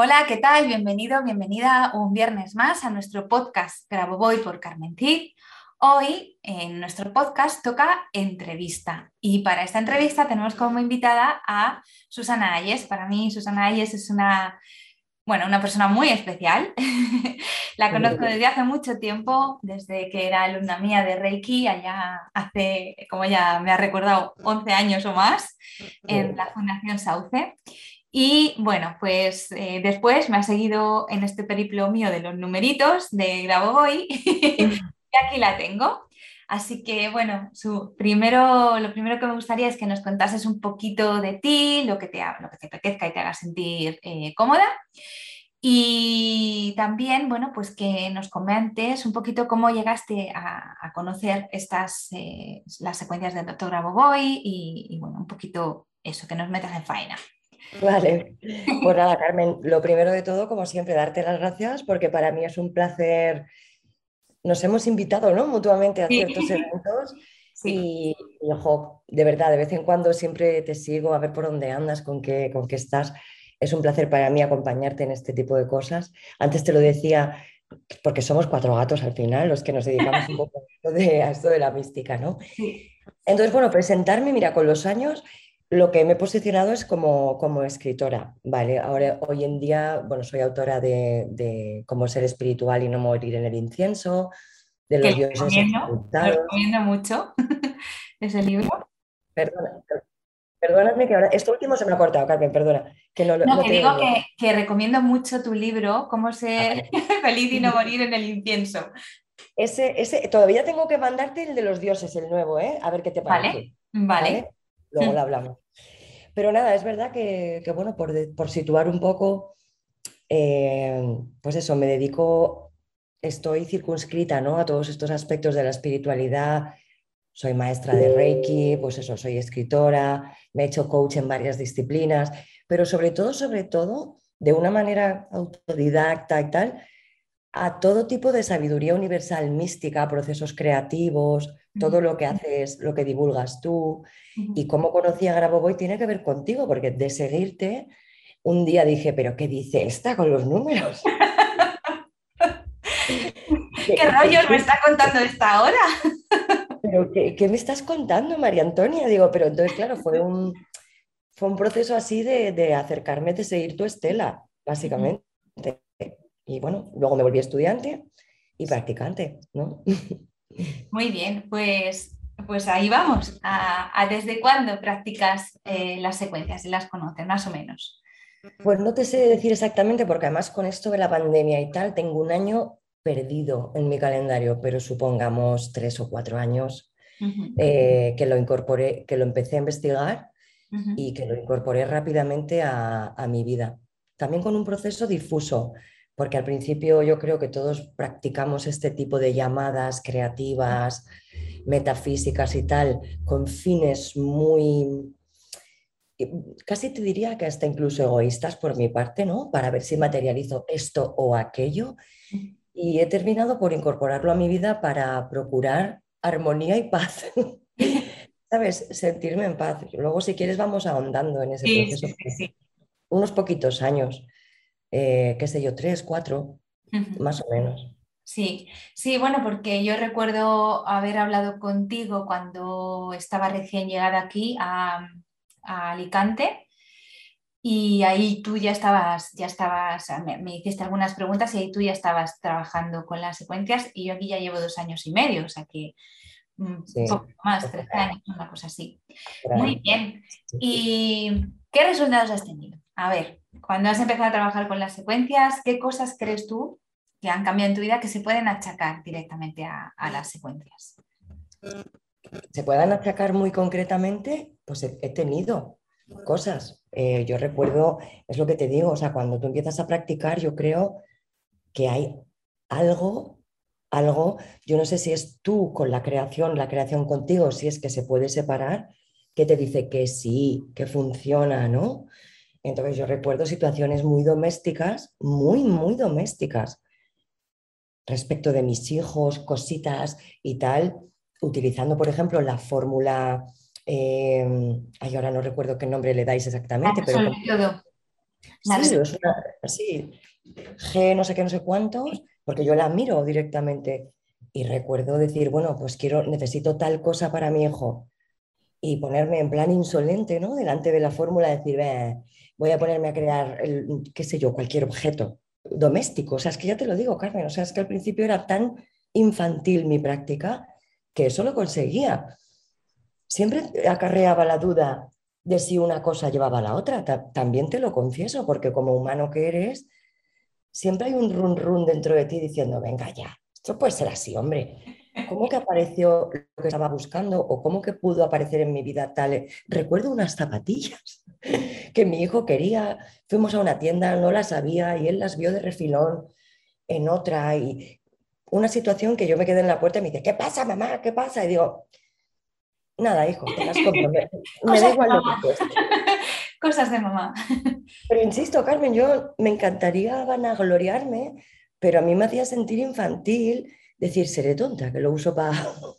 Hola, ¿qué tal? Bienvenido, bienvenida un viernes más a nuestro podcast Grabo Voy por Carmen Cid. Hoy en nuestro podcast toca entrevista y para esta entrevista tenemos como invitada a Susana Ayes. Para mí Susana Ayes es una, bueno, una persona muy especial. La conozco desde hace mucho tiempo, desde que era alumna mía de Reiki, allá hace, como ya me ha recordado, 11 años o más, en la Fundación Sauce. Y bueno, pues eh, después me ha seguido en este periplo mío de los numeritos de Grabo Hoy y aquí la tengo. Así que bueno, su, primero, lo primero que me gustaría es que nos contases un poquito de ti, lo que te, lo que te apetezca y te haga sentir eh, cómoda. Y también, bueno, pues que nos comentes un poquito cómo llegaste a, conocer estas, eh, las secuencias del doctor Grabovoi y, y, bueno, un poquito eso, que nos metas en faena. Vale, pues nada, Carmen, lo primero de todo, como siempre, darte las gracias porque para mí es un placer nos hemos invitado ¿no? mutuamente a ciertos eventos y, ojo, de verdad, de vez en cuando siempre te sigo a ver por dónde andas, con qué, con qué estás. Es un placer para mí acompañarte en este tipo de cosas. Antes te lo decía, porque somos cuatro gatos al final, los que nos dedicamos un poco a esto de la mística, ¿no? Entonces, bueno, presentarme, mira, con los años lo que me he posicionado es como, como escritora, ¿vale? Ahora, hoy en día, bueno, soy autora de, de Cómo ser espiritual y no morir en el incienso, de los dioses recomiendo, recomiendo mucho ese libro. Perdona, perdóname que ahora, esto último se me ha cortado, Carmen, perdona. Que no, no, que digo que, que, recomiendo mucho tu libro, Cómo ser feliz y no morir en el incienso. Ese, ese, todavía tengo que mandarte el de los dioses, el nuevo, ¿eh? A ver qué te parece. Vale, vale luego lo hablamos. Pero nada, es verdad que, bueno, por, situar un poco, eh, pues eso, me dedico, estoy circunscrita ¿no? a todos estos aspectos de la espiritualidad. Soy maestra de Reiki, pues eso, soy escritora, me he hecho coach en varias disciplinas, pero sobre todo, sobre todo, de una manera autodidacta y tal, a todo tipo de sabiduría universal mística, procesos creativos, todo lo que haces, lo que divulgas tú y cómo conocí a Grabovoi tiene que ver contigo, porque de seguirte, un día dije, pero ¿qué dice esta con los números? ¿Qué rollos me está contando esta hora? ¿Pero qué, me estás contando, María Antonia? Digo, pero entonces, claro, fue un, fue un proceso así de, de acercarme, de seguir tu estela, básicamente. Y bueno, luego me volví estudiante y practicante, ¿no? Muy bien, pues, pues ahí vamos. ¿A, desde cuándo practicas eh, las secuencias y las conoces, más o menos? Pues no te sé decir exactamente, porque además con esto de la pandemia y tal, tengo un año perdido en mi calendario, pero supongamos tres o cuatro años eh, que lo incorporé, que lo empecé a investigar y que lo incorporé rápidamente a, a mi vida. También con un proceso difuso, porque al principio yo creo que todos practicamos este tipo de llamadas creativas, metafísicas y tal, con fines muy, casi te diría que hasta incluso egoístas por mi parte, ¿no? Para ver si materializo esto o aquello. Y he terminado por incorporarlo a mi vida para procurar armonía y paz. ¿Sabes? Sentirme en paz. Luego, si quieres, vamos ahondando en ese proceso. Unos poquitos años. Eh, qué sé yo, tres, cuatro, más o menos. Sí, sí, bueno, porque yo recuerdo haber hablado contigo cuando estaba recién llegada aquí a, Alicante y ahí tú ya estabas, ya estabas, me, hiciste algunas preguntas y ahí tú ya estabas trabajando con las secuencias y yo aquí ya llevo dos años y medio, o sea que un poco más, tres años, una cosa así. Muy bien. ¿Y qué resultados has tenido? A ver, cuando has empezado a trabajar con las secuencias, ¿qué cosas crees tú que han cambiado en tu vida que se pueden achacar directamente a, las secuencias? ¿Se puedan achacar muy concretamente? Pues he, tenido cosas. Eh, yo recuerdo, es lo que te digo, o sea, cuando tú empiezas a practicar, yo creo que hay algo, algo, yo no sé si es tú con la creación, la creación contigo, si es que se puede separar, que te dice que sí, que funciona, ¿no? Entonces yo recuerdo situaciones muy domésticas, muy, muy domésticas, respecto de mis hijos, cositas y tal, utilizando, por ejemplo, la fórmula, eh, ay, ahora no recuerdo qué nombre le dais exactamente, pero... Sí, es una, sí, G no sé qué, no sé cuántos, porque yo la miro directamente y recuerdo decir, bueno, pues quiero, necesito tal cosa para mi hijo y ponerme en plan insolente, ¿no? Delante de la fórmula, decir, voy a ponerme a crear, el, qué sé yo, cualquier objeto doméstico. O sea, es que ya te lo digo, Carmen, o sea, es que al principio era tan infantil mi práctica que eso lo conseguía. Siempre acarreaba la duda de si una cosa llevaba a la otra. también te lo confieso, porque como humano que eres, siempre hay un run run dentro de ti diciendo, venga ya, esto puede ser así, hombre. ¿Cómo que apareció lo que estaba buscando o cómo que pudo aparecer en mi vida tal? Recuerdo unas zapatillas que mi hijo quería. Fuimos a una tienda, no las sabía y él las vio de refilón en otra y una situación que yo me quedé en la puerta y me dice, ¿qué pasa, mamá? ¿Qué pasa? Y digo, nada, hijo, te las compro. Me, da igual lo que cueste. Cosas de mamá. Pero insisto, Carmen, yo me encantaría vanagloriarme, pero a mí me hacía sentir infantil decir, seré tonta, que lo uso para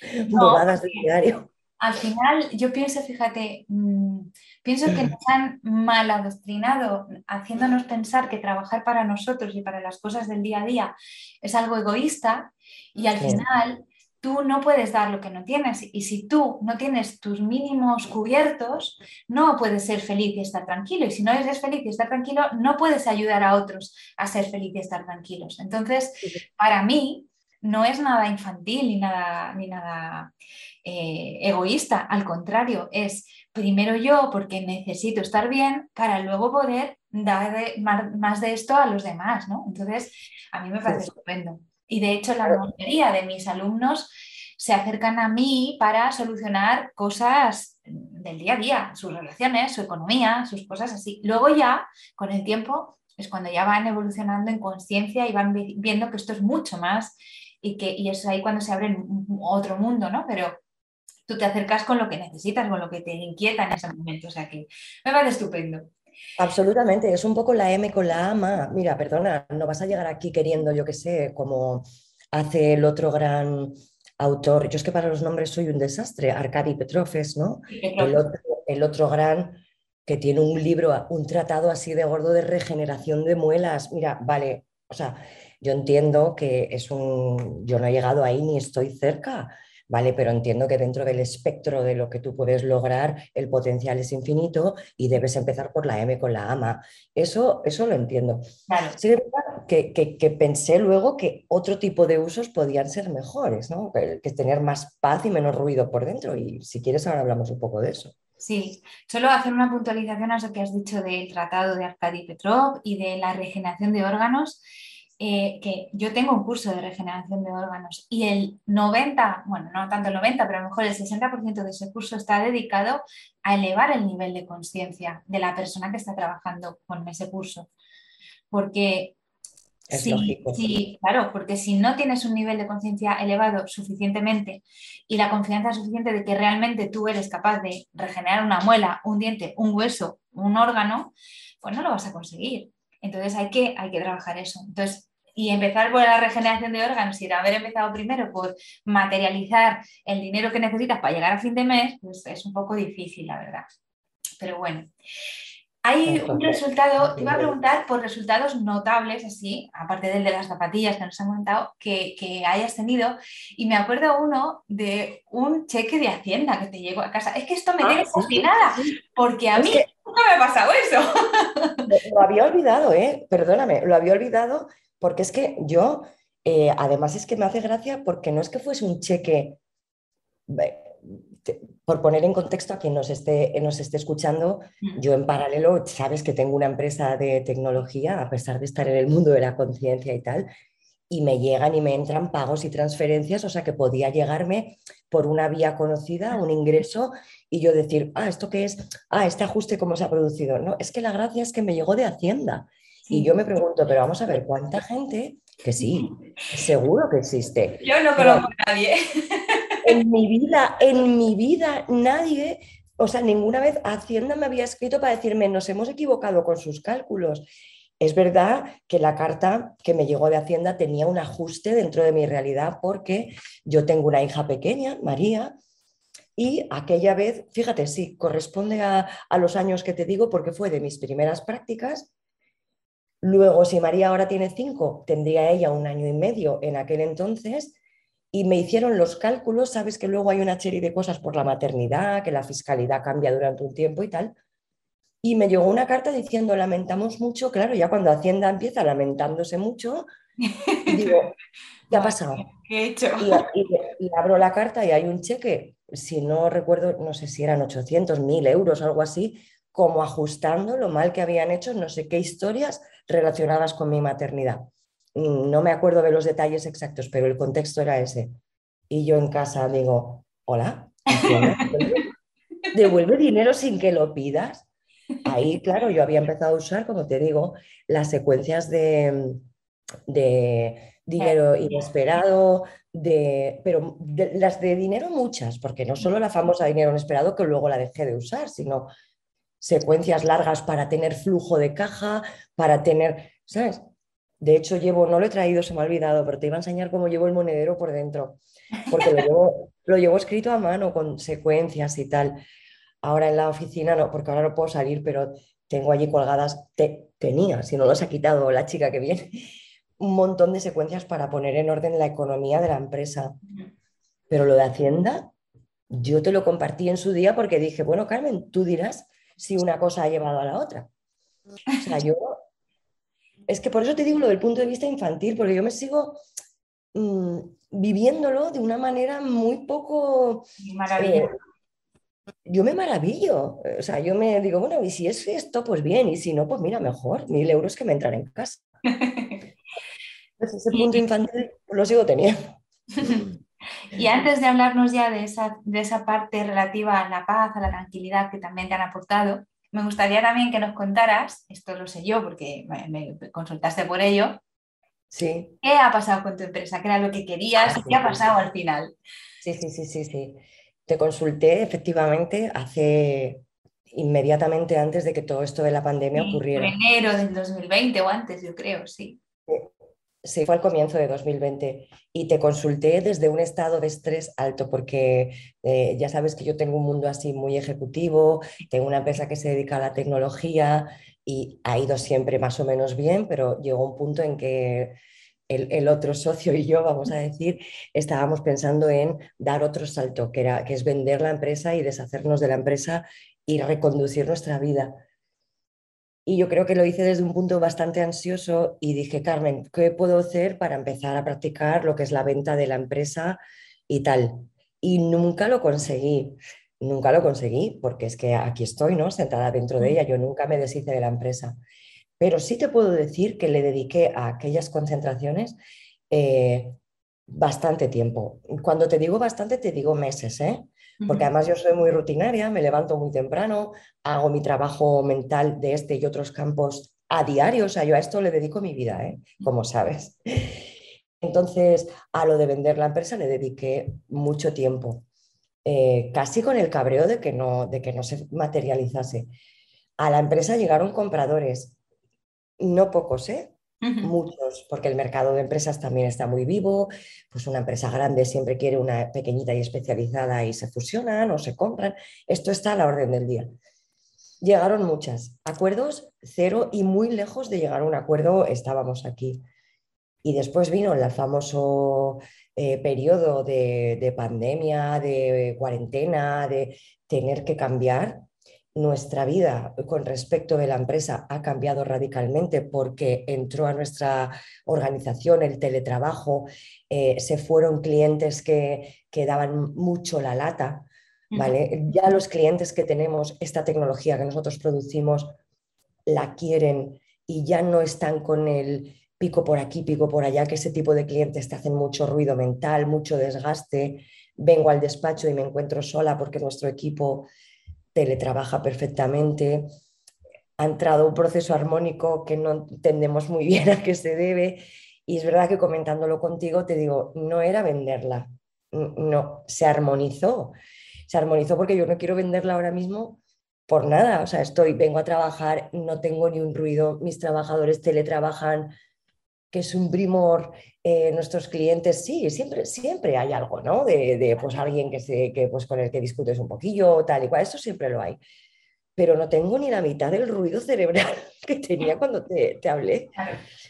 bobadas de diario. Al final, yo pienso, fíjate, mm, pienso que nos han mal adoctrinado, haciéndonos pensar que trabajar para nosotros y para las cosas del día a día es algo egoísta y al final tú no puedes dar lo que no tienes y si tú no tienes tus mínimos cubiertos, no puedes ser feliz y estar tranquilo y si no eres feliz y estar tranquilo, no puedes ayudar a otros a ser feliz y estar tranquilos. Entonces, para mí, no es nada infantil ni nada, ni nada eh, egoísta, al contrario, es primero yo porque necesito estar bien para luego poder dar más, de esto a los demás, ¿no? Entonces, a mí me parece estupendo. Y de hecho, la mayoría de mis alumnos se acercan a mí para solucionar cosas del día a día, sus relaciones, su economía, sus cosas así. Luego ya, con el tiempo, es cuando ya van evolucionando en conciencia y van viendo que esto es mucho más y, que, y es ahí cuando se abre otro mundo, ¿no? Pero tú te acercas con lo que necesitas, con lo que te inquieta en ese momento, o sea que me parece estupendo. Absolutamente, es un poco la M con la ama. Mira, perdona, no vas a llegar aquí queriendo, yo qué sé, como hace el otro gran autor, yo es que para los nombres soy un desastre, Arkady Petrofes, ¿no? El otro, el otro gran que tiene un libro, un tratado así de gordo de regeneración de muelas. Mira, vale, o sea, yo entiendo que es un, yo no he llegado ahí ni estoy cerca, ¿vale? Pero entiendo que dentro del espectro de lo que tú puedes lograr, el potencial es infinito y debes empezar por la M con la AMA. Eso, eso lo entiendo. Sí, que, que, pensé luego que otro tipo de usos podían ser mejores, ¿no? Que, que tener más paz y menos ruido por dentro. Y si quieres, ahora hablamos un poco de eso. Sí, solo hacer una puntualización a lo que has dicho del tratado de Arkady Petrov y de la regeneración de órganos. Eh, que yo tengo un curso de regeneración de órganos y el 90, bueno, no tanto el 90, pero a lo mejor el 60% de ese curso está dedicado a elevar el nivel de conciencia de la persona que está trabajando con ese curso. Porque sí, claro, porque si no tienes un nivel de conciencia elevado suficientemente y la confianza suficiente de que realmente tú eres capaz de regenerar una muela, un diente, un hueso, un órgano, pues no lo vas a conseguir. Entonces hay que, hay que trabajar eso. Entonces, y empezar por la regeneración de órganos y haber empezado primero por materializar el dinero que necesitas para llegar a fin de mes, pues es un poco difícil, la verdad. Pero bueno. Hay un resultado, te iba a preguntar por resultados notables, así, aparte del de las zapatillas que nos han comentado, que, hayas tenido. Y me acuerdo uno de un cheque de Hacienda que te llegó a casa. Es que esto me tiene ah, fascinada, porque a mí me ha pasado eso. Lo había olvidado, ¿eh? Perdóname, lo había olvidado porque es que yo, eh, además es que me hace gracia porque no es que fuese un cheque, por poner en contexto a quien nos esté, nos esté escuchando, mm. yo en paralelo, sabes que tengo una empresa de tecnología, a pesar de estar en el mundo de la conciencia y tal, y me llegan y me entran pagos y transferencias, o sea que podía llegarme por una vía conocida, un ingreso, y yo decir, ah, ¿esto qué es? Ah, este ajuste, ¿cómo se ha producido? No, es que la gracia es que me llegó de Hacienda. Y yo me pregunto, pero vamos a ver, ¿cuánta gente? Que sí, seguro que existe. Yo no conozco a nadie. En mi vida, en mi vida, nadie, o sea, ninguna vez Hacienda me había escrito para decirme, nos hemos equivocado con sus cálculos. Es verdad que la carta que me llegó de Hacienda tenía un ajuste dentro de mi realidad porque yo tengo una hija pequeña, María, y aquella vez, fíjate, sí, corresponde a, los años que te digo porque fue de mis primeras prácticas. Luego, si María ahora tiene cinco, tendría ella un año y medio en aquel entonces y me hicieron los cálculos, sabes que luego hay una serie de cosas por la maternidad, que la fiscalidad cambia durante un tiempo y tal, y me llegó una carta diciendo, lamentamos mucho, claro, ya cuando Hacienda empieza lamentándose mucho, digo, ¿qué ha pasado? ¿Qué he hecho? Y, abro la carta y hay un cheque, si no recuerdo, no sé si eran 800, 1000 euros, algo así, como ajustando lo mal que habían hecho no sé qué historias relacionadas con mi maternidad. No me acuerdo de los detalles exactos, pero el contexto era ese. Y yo en casa digo, hola, ¿devuelve dinero sin que lo pidas? Ahí, claro, yo había empezado a usar, como te digo, las secuencias de, de dinero inesperado, de, pero las de dinero muchas, porque no solo la famosa dinero inesperado que luego la dejé de usar, sino secuencias largas para tener flujo de caja, para tener, ¿sabes? De hecho, llevo, no lo he traído, se me ha olvidado, pero te iba a enseñar cómo llevo el monedero por dentro, porque lo llevo, lo llevo escrito a mano con secuencias y tal. Ahora en la oficina no, porque ahora no puedo salir, pero tengo allí colgadas, tenía, si no los ha quitado la chica que viene, un montón de secuencias para poner en orden la economía de la empresa. Pero lo de Hacienda, yo te lo compartí en su día porque dije, bueno, Carmen, tú dirás si una cosa ha llevado a la otra. O sea, yo... Es que por eso te digo lo del punto de vista infantil, porque yo me sigo mm, viviéndolo de una manera muy poco... Maravillosa yo me maravillo. O sea, yo me digo, bueno, y si es esto, pues bien, y si no, pues mira, mejor, mil euros que me entran en casa. Ese punto infantil lo sigo teniendo. Y antes de hablarnos ya de esa, de esa parte relativa a la paz, a la tranquilidad que también te han aportado, me gustaría también que nos contaras, esto lo sé yo porque me, consultaste por ello, sí. ¿qué ha pasado con tu empresa? ¿Qué era lo que querías? ¿Qué ha pasado al final? Sí, sí, sí, sí, sí. Te consulté efectivamente hace inmediatamente antes de que todo esto de la pandemia ocurriera. En enero del 2020 o antes, yo creo, sí. Sí, fue al comienzo de 2020 y te consulté desde un estado de estrés alto porque eh, ya sabes que yo tengo un mundo así muy ejecutivo, tengo una empresa que se dedica a la tecnología y ha ido siempre más o menos bien, pero llegó un punto en que el, otro socio y yo, vamos a decir, estábamos pensando en dar otro salto, que, era, que es vender la empresa y deshacernos de la empresa y reconducir nuestra vida. Y yo creo que lo hice desde un punto bastante ansioso y dije, Carmen, ¿qué puedo hacer para empezar a practicar lo que es la venta de la empresa y tal? Y nunca lo conseguí, nunca lo conseguí, porque es que aquí estoy, ¿no? Sentada dentro de ella, yo nunca me deshice de la empresa. Pero sí te puedo decir que le dediqué a aquellas concentraciones eh, bastante tiempo. Cuando te digo bastante, te digo meses, ¿eh? Porque además yo soy muy rutinaria, me levanto muy temprano, hago mi trabajo mental de este y otros campos a diario, o sea, yo a esto le dedico mi vida, ¿eh? como sabes. Entonces, a lo de vender la empresa le dediqué mucho tiempo, eh, casi con el cabreo de que, no, de que no se materializase. A la empresa llegaron compradores, no pocos, ¿eh? Muchos, porque el mercado de empresas también está muy vivo, pues una empresa grande siempre quiere una pequeñita y especializada y se fusionan o se compran. Esto está a la orden del día. Llegaron muchas. Acuerdos cero y muy lejos de llegar a un acuerdo estábamos aquí. Y después vino el famoso eh, periodo de, de pandemia, de cuarentena, de tener que cambiar nuestra vida con respecto de la empresa ha cambiado radicalmente porque entró a nuestra organización el teletrabajo, eh, se fueron clientes que, que daban mucho la lata, ¿vale? Ya los clientes que tenemos, esta tecnología que nosotros producimos, la quieren y ya no están con el pico por aquí, pico por allá, que ese tipo de clientes te hacen mucho ruido mental, mucho desgaste. Vengo al despacho y me encuentro sola porque nuestro equipo teletrabaja perfectamente, ha entrado un proceso armónico que no entendemos muy bien a qué se debe. Y es verdad que comentándolo contigo te digo, no era venderla, no, se armonizó. Se armonizó porque yo no quiero venderla ahora mismo por nada. O sea, estoy, vengo a trabajar, no tengo ni un ruido, mis trabajadores teletrabajan, que es un primor. Eh, nuestros clientes, sí, siempre, siempre hay algo, ¿no? De, pues alguien que, se, que pues con el que discutes un poquillo, tal y cual, eso siempre lo hay. Pero no tengo ni la mitad del ruido cerebral que tenía cuando te, te hablé.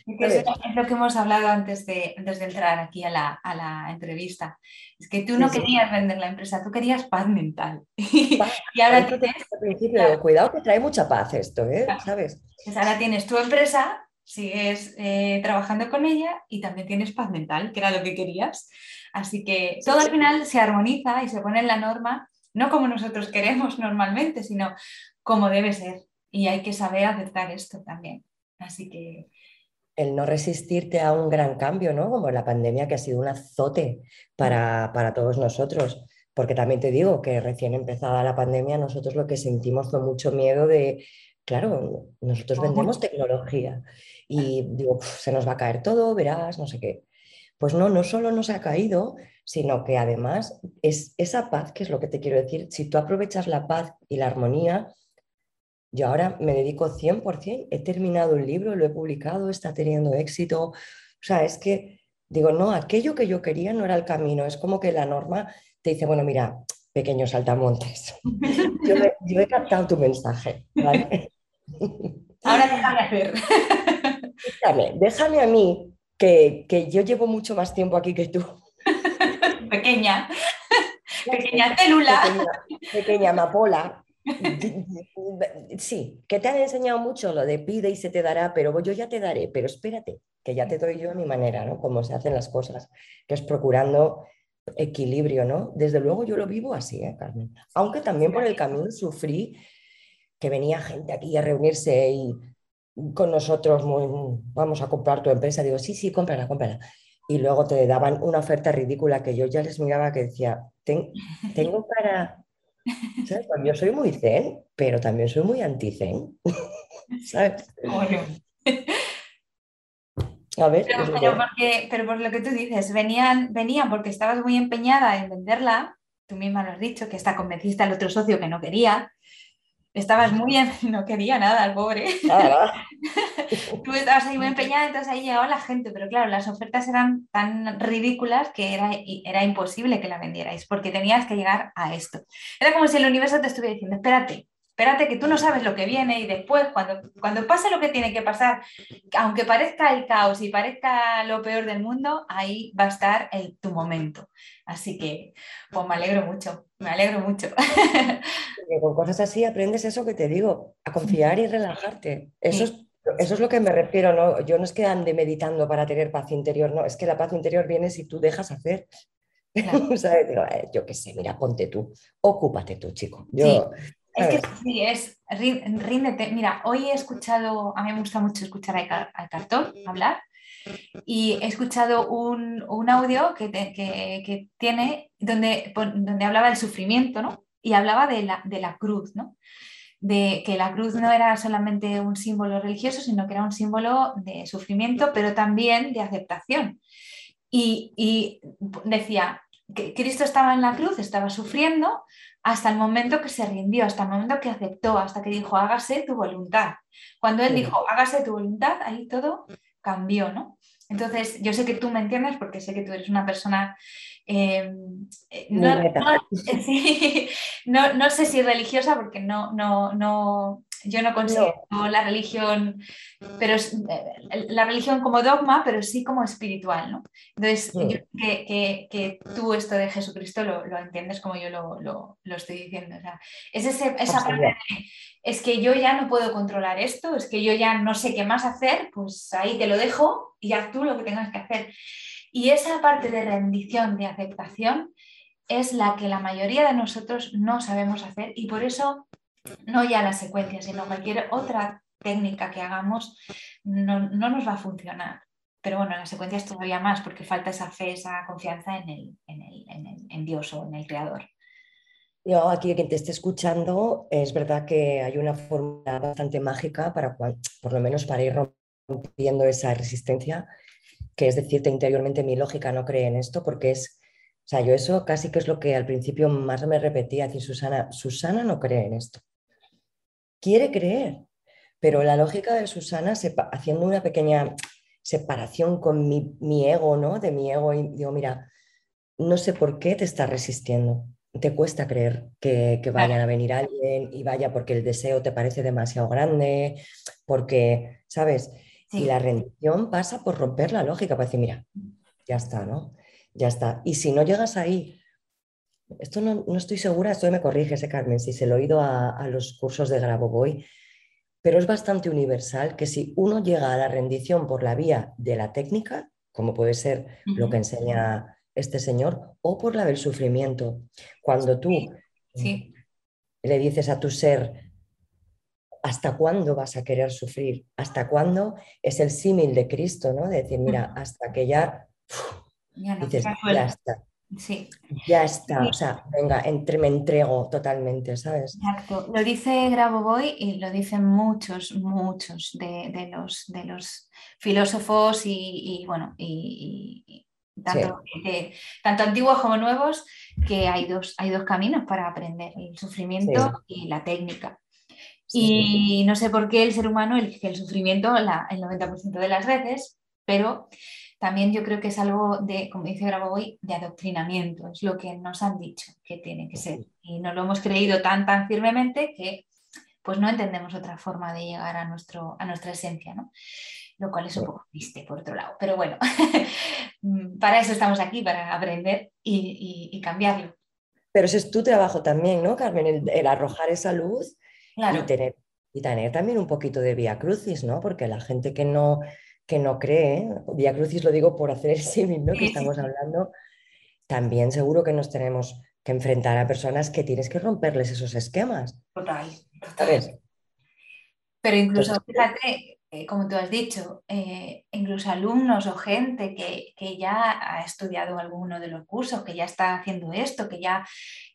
Es, lo que hemos hablado antes de, antes de entrar aquí a la, a la, entrevista. Es que tú no querías vender la empresa, tú querías paz mental. y ahora tienes... principio, cuidado que trae mucha paz esto, ¿eh? ¿sabes? Pues ahora tienes tu empresa sigues eh, trabajando con ella y también tienes paz mental, que era lo que querías. Así que todo al final se armoniza y se pone en la norma, no como nosotros queremos normalmente, sino como debe ser. Y hay que saber aceptar esto también. Así que... El no resistirte a un gran cambio, ¿no? Como la pandemia que ha sido un azote para, para todos nosotros. Porque también te digo que recién empezada la pandemia, nosotros lo que sentimos fue mucho miedo de, claro, nosotros vendemos tecnología y digo, se nos va a caer todo, verás, no sé qué. Pues no, no solo nos ha caído, sino que además es esa paz, que es lo que te quiero decir, si tú aprovechas la paz y la armonía, yo ahora me dedico 100%, he terminado un libro, lo he publicado, está teniendo éxito, o sea, es que digo, no, aquello que yo quería no era el camino, es como que la norma te dice, bueno, mira, pequeño saltamontes, yo, he, captado tu mensaje, Ahora déjame hacer. Déjame, déjame a mí, que, yo llevo mucho más tiempo aquí que tú. Pequeña, pequeña célula. Pequeña, amapola. Sí, que te han enseñado mucho lo de pide y se te dará, pero yo ya te daré, pero espérate, que ya te doy yo a mi manera, ¿no? Como se hacen las cosas, que es procurando equilibrio, ¿no? Desde luego yo lo vivo así, ¿eh, Carmen? Aunque también por el camino sufrí que venía gente aquí a reunirse y con nosotros, vamos a comprar tu empresa, digo, sí, sí, cómprala, cómprala. Y luego te daban una oferta ridícula que yo ya les miraba que decía, tengo para... ¿Sabes? Yo soy muy zen, pero también soy muy anti-zen. ¿Sabes? A ver, pero, porque, pero, por lo que tú dices, venían, venían porque estabas muy empeñada en venderla, tú misma lo has dicho, que hasta convenciste al otro socio que no quería, Estabas muy, no quería nada el pobre. Tú estabas ahí muy empeñada, entonces ahí llegaba la gente, pero claro, las ofertas eran tan ridículas que era, era imposible que la vendierais, porque tenías que llegar a esto. Era como si el universo te estuviera diciendo, espérate, espérate que tú no sabes lo que viene y después, cuando, cuando pase lo que tiene que pasar, aunque parezca el caos y parezca lo peor del mundo, ahí va a estar el, tu momento. Así que, pues me alegro mucho, me alegro mucho. con cosas así aprendes eso que te digo, a confiar y relajarte. Eso es eso es lo que me refiero, ¿no? Yo no es que ande meditando para tener paz interior, no, es que la paz interior viene si tú dejas hacer. yo qué sé, mira, ponte tú, ocúpate tú, chico. Yo, es que sí, es ríndete. Mira, hoy he escuchado, a mí me gusta mucho escuchar al cartón hablar y he escuchado un, audio que, tiene donde, donde hablaba del sufrimiento, ¿no? Y hablaba de la, de la cruz, ¿no? de que la cruz no era solamente un símbolo religioso, sino que era un símbolo de sufrimiento, pero también de aceptación. Y, y decía que Cristo estaba en la cruz, estaba sufriendo, hasta el momento que se rindió, hasta el momento que aceptó, hasta que dijo, hágase tu voluntad. Cuando él dijo, hágase tu voluntad, ahí todo cambió, ¿no? Entonces, yo sé que tú me entiendes porque sé que tú eres una persona, eh, no, no, sé si religiosa, porque no, no, no, yo no considero la religión, pero eh, la religión como dogma, pero sí como espiritual, ¿no? Entonces, que, tú esto de Jesucristo lo, entiendes como yo lo, estoy diciendo. es esa parte de, es que yo ya no puedo controlar esto, es que yo ya no sé qué más hacer, pues ahí te lo dejo y haz tú lo que tengas que hacer. Y esa parte de rendición, de aceptación, es la que la mayoría de nosotros no sabemos hacer y por eso no ya la secuencia, sino cualquier otra técnica que hagamos no, nos va a funcionar. Pero bueno, la secuencia es todavía más porque falta esa fe, esa confianza en, el, en, Dios o en el Creador. Yo aquí, quien te esté escuchando, es verdad que hay una fórmula bastante mágica para, por lo menos para ir rompiendo esa resistencia, que es decirte interiormente mi lógica no cree en esto porque es o sea, yo eso casi que es lo que al principio más me repetía, decir, Susana, Susana no cree en esto. Quiere creer, pero la lógica de Susana, haciendo una pequeña separación con mi, ego, ¿no? De mi ego, y digo, mira, no sé por qué te estás resistiendo. Te cuesta creer que, que vayan a venir alguien y vaya porque el deseo te parece demasiado grande, porque, ¿sabes? Y la rendición pasa por romper la lógica, para decir, mira, ya está, ¿no? ya está. Y si no llegas ahí, esto no, estoy segura, esto me corrige ese Carmen, si se lo he oído a, los cursos de Grabovoi, pero es bastante universal que si uno llega a la rendición por la vía de la técnica, como puede ser lo que enseña este señor, o por la del sufrimiento, cuando tú le dices a tu ser, ¿hasta cuándo vas a querer sufrir? ¿Hasta cuándo? Es el símil de Cristo, ¿no? De decir, mira, hasta que ya ya dices, ya está. Sí. Ya está, o sea, venga, entre, me entrego totalmente, ¿sabes? Exacto, lo dice Grabovoi y lo dicen muchos, muchos de, los, de los filósofos y, bueno, y, tanto, tanto, antiguos como nuevos, que hay dos, hay dos caminos para aprender, el sufrimiento y la técnica. Y no sé por qué el ser humano elige el sufrimiento el 90% de las veces, pero también yo creo que es algo de, como dice Grabovoi, de adoctrinamiento, es lo que nos han dicho que tiene que ser. Y nos lo hemos creído tan, tan firmemente que pues no entendemos otra forma de llegar a, nuestro, a nuestra esencia, ¿no? Lo cual es un poco triste, por otro lado. Pero bueno, para eso estamos aquí, para aprender y, cambiarlo. Pero ese es tu trabajo también, ¿no, Carmen? El, arrojar esa luz y, tener, y tener también un poquito de vía crucis, ¿no? Porque la gente que no que no cree, Vía Crucis lo digo por hacer el símil que estamos hablando, también seguro que nos tenemos que enfrentar a personas que tienes que romperles esos esquemas. Total, total. Pero incluso, fíjate, eh, como tú has dicho, eh, incluso alumnos o gente que, que, ya ha estudiado alguno de los cursos, que ya está haciendo esto, que ya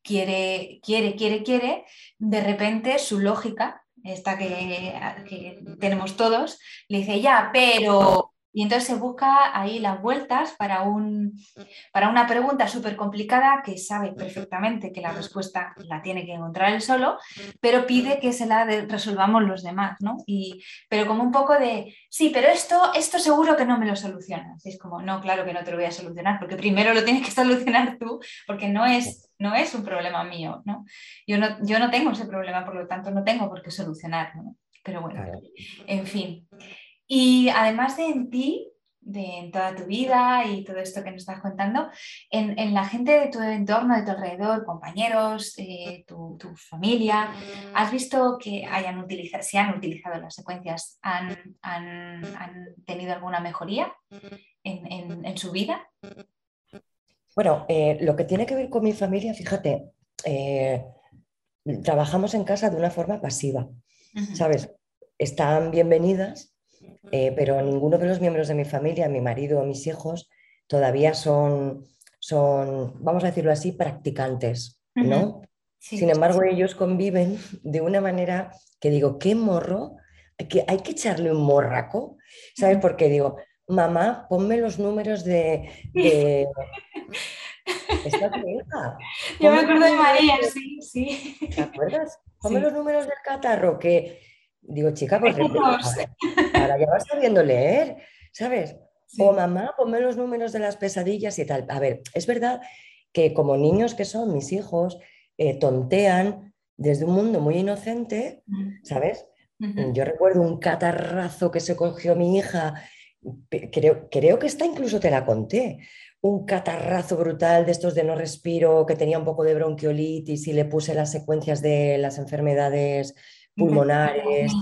quiere, quiere, quiere, quiere, de repente su lógica esta que, tenemos todos, le dice, ya, pero y entonces se busca ahí las vueltas para, un, para una pregunta súper complicada que sabe perfectamente que la respuesta la tiene que encontrar él solo, pero pide que se la resolvamos los demás, ¿no? Y, pero como un poco de, sí, pero esto, esto seguro que no me lo solucionas. Y es como, no, claro que no te lo voy a solucionar, porque primero lo tienes que solucionar tú, porque no es, no es un problema mío, ¿no? Yo, ¿no? yo no tengo ese problema, por lo tanto no tengo por qué solucionarlo. Pero bueno, en fin. Y además de en ti, de en toda tu vida y todo esto que nos estás contando, en, la gente de tu entorno, de tu alrededor, compañeros, eh, tu, familia, ¿has visto que hayan utilizado, si han utilizado las secuencias, han, tenido alguna mejoría en, su vida? Bueno, eh, lo que tiene que ver con mi familia, fíjate, eh, trabajamos en casa de una forma pasiva, ¿sabes? Están bienvenidas, eh, pero ninguno de los miembros de mi familia, mi marido o mis hijos, todavía son, son vamos a decirlo así, practicantes, ¿no? Sin embargo, ellos conviven de una manera que digo, qué morro, que hay que echarle un morraco, ¿sabes? Porque digo, mamá, ponme los números de... de... Yo me acuerdo de María, sí, sí. ¿Te acuerdas? Ponme los números del catarro, que Digo, chica, pues ahora ya vas sabiendo leer, ¿sabes? O mamá, ponme los números de las pesadillas y tal. A ver, es verdad que como niños que son mis hijos, eh, tontean desde un mundo muy inocente, ¿sabes? Yo recuerdo un catarrazo que se cogió mi hija, creo, creo que esta incluso te la conté, un catarrazo brutal de estos de no respiro, que tenía un poco de bronquiolitis y le puse las secuencias de las enfermedades pulmonares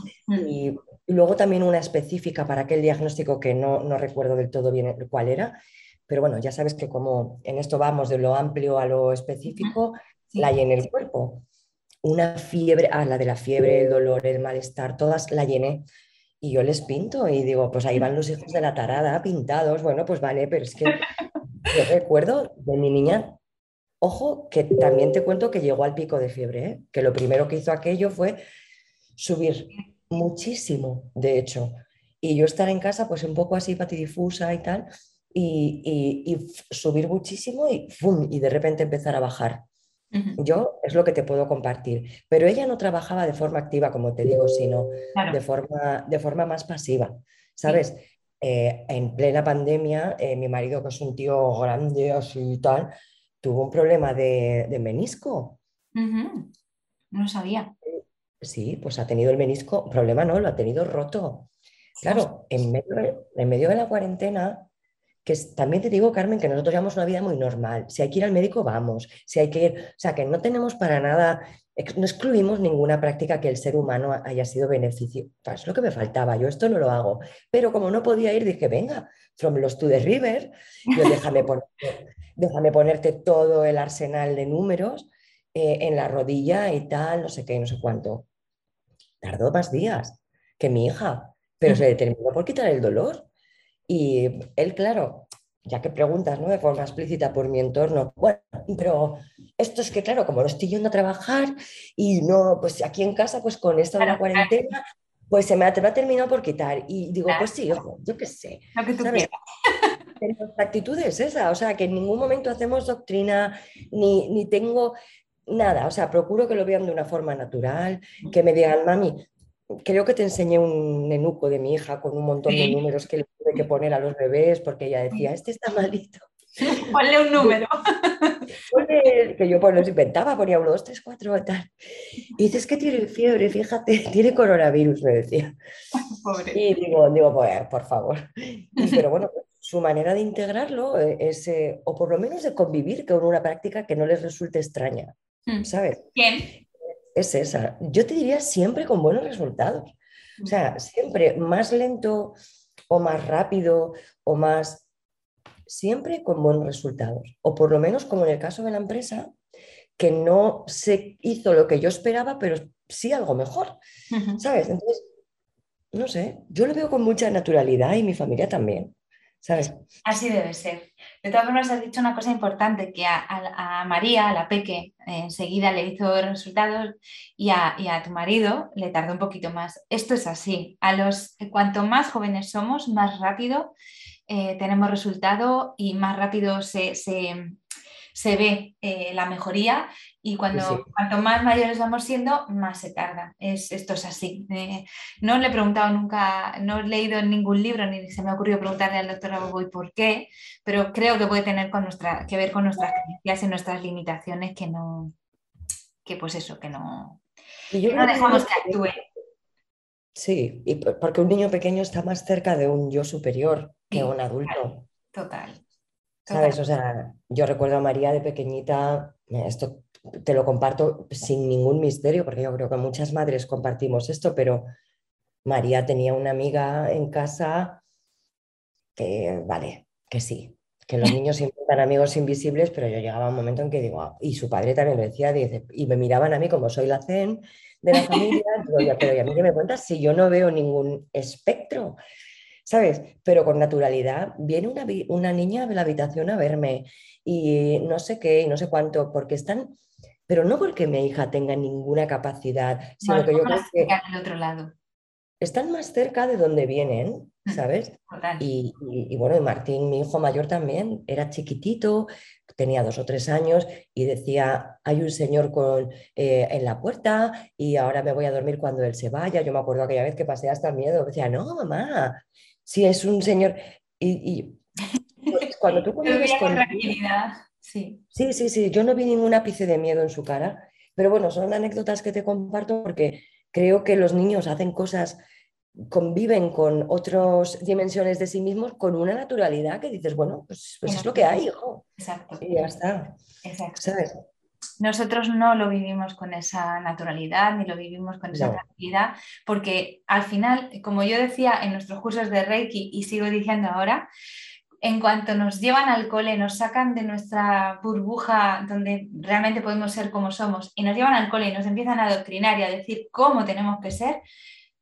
y luego también una específica para aquel diagnóstico que no, no recuerdo del todo bien cuál era, pero bueno, ya sabes que como en esto vamos de lo amplio a lo específico, la llené el cuerpo. Una fiebre, ah, la de la fiebre, el dolor, el malestar, todas la llené. Y yo les pinto y digo, pues ahí van los hijos de la tarada pintados. Bueno, pues vale, pero es que yo recuerdo de mi niña, ojo, que también te cuento que llegó al pico de fiebre, ¿eh? que lo primero que hizo aquello fue subir muchísimo, de hecho. Y yo estar en casa, pues un poco así patidifusa y tal, y, subir muchísimo y, y de repente empezar a bajar. Yo es lo que te puedo compartir, pero ella no trabajaba de forma activa, como te digo, sino de, forma, de forma más pasiva, ¿sabes? Eh, en plena pandemia, eh, mi marido, que es un tío grande así y tal, tuvo un problema de, menisco. No sabía. Sí, pues ha tenido el menisco, problema no, lo ha tenido roto. Claro, en medio, en medio de la cuarentena, que también te digo, Carmen, que nosotros llevamos una vida muy normal. Si hay que ir al médico, vamos. Si hay que ir, o sea, que no tenemos para nada, no excluimos ninguna práctica que el ser humano haya sido beneficio. es lo que me faltaba, yo esto no lo hago. Pero como no podía ir, dije, venga, from los to the river, yo déjame, déjame ponerte todo el arsenal de números eh, en la rodilla y tal, no sé qué, no sé cuánto. Tardó más días que mi hija, pero se determinó por quitar el dolor. Y él, claro, ya que preguntas ¿no? de forma explícita por mi entorno, bueno, pero esto es que, claro, como no estoy yendo a trabajar y no, pues aquí en casa, pues con esta de la cuarentena, pues se me ha, terminado por quitar. Y digo, pues sí, yo qué sé. Lo que tú ¿sabes? Pero la actitud es esa, o sea, que en ningún momento hacemos doctrina, ni, ni tengo nada, o sea, procuro que lo vean de una forma natural, que me digan, mami, creo que te enseñé un nenuco de mi hija con un montón de números que le tuve que poner a los bebés porque ella decía, este está malito. Ponle un número. que yo pues los inventaba, ponía uno, dos, tres, cuatro tal. Y dices que tiene fiebre, fíjate, tiene coronavirus, me decía. Y digo, digo, pues, por favor. pero bueno, su manera de integrarlo eh, es, eh, o por lo menos de convivir con una práctica que no les resulte extraña. ¿Sabes? ¿Quién? es esa. Yo te diría siempre con buenos resultados. O sea, siempre más lento o más rápido o más... Siempre con buenos resultados. O por lo menos como en el caso de la empresa, que no se hizo lo que yo esperaba, pero sí algo mejor. ¿Sabes? Entonces, no sé, yo lo veo con mucha naturalidad y mi familia también. ¿sabes? Así debe ser. De todas formas, has dicho una cosa importante, que a, María, a la Peque, enseguida le hizo resultados y a, tu marido le tardó un poquito más. Esto es así. A los, cuanto más jóvenes somos, más rápido eh, tenemos resultado y más rápido se ve eh, la mejoría y cuando cuanto más mayores vamos siendo, más se tarda. Es, esto es así. Eh, no le he preguntado nunca, no he leído en ningún libro ni se me ha ocurrido preguntarle al doctor Abogoy por qué, pero creo que puede tener con nuestra, que ver con nuestras creencias y nuestras limitaciones que no, que pues eso, que no, no dejamos que actúe. Sí, y porque un niño pequeño está más cerca de un yo superior que un adulto. total. ¿Sabes? O sea, yo recuerdo a María de pequeñita, esto te lo comparto sin ningún misterio, porque yo creo que muchas madres compartimos esto, pero María tenía una amiga en casa que, vale, que sí, que los niños inventan amigos invisibles, pero yo llegaba a un momento en que digo, ah", y su padre también lo decía, dice, y me miraban a mí como soy la zen de la familia, digo, pero ¿y a mí qué me cuentas si yo no veo ningún espectro? ¿Sabes? Pero con naturalidad. Viene una, una niña de la habitación a verme y no sé qué y no sé cuánto, porque están, pero no porque mi hija tenga ninguna capacidad, sino que yo creo que... otro lado. Están más cerca de donde vienen, ¿sabes? Y, y, bueno, Martín, mi hijo mayor también, era chiquitito, tenía dos o tres años y decía, hay un señor con, eh, en la puerta y ahora me voy a dormir cuando él se vaya. Yo me acuerdo aquella vez que pasé hasta miedo, decía, no, mamá, si es un señor. Y, pues, cuando tú convives con. Sí. sí, sí, sí. Yo no vi ningún ápice de miedo en su cara, pero bueno, son anécdotas que te comparto porque creo que los niños hacen cosas, conviven con otras dimensiones de sí mismos con una naturalidad que dices, bueno, pues, pues es lo que hay, hijo. Exacto. Y ya está. Exacto. Nosotros no lo vivimos con esa naturalidad ni lo vivimos con esa tranquilidad, porque al final, como yo decía en nuestros cursos de Reiki y sigo diciendo ahora, en cuanto nos llevan al cole, nos sacan de nuestra burbuja donde realmente podemos ser como somos y nos llevan al cole y nos empiezan a adoctrinar y a decir cómo tenemos que ser,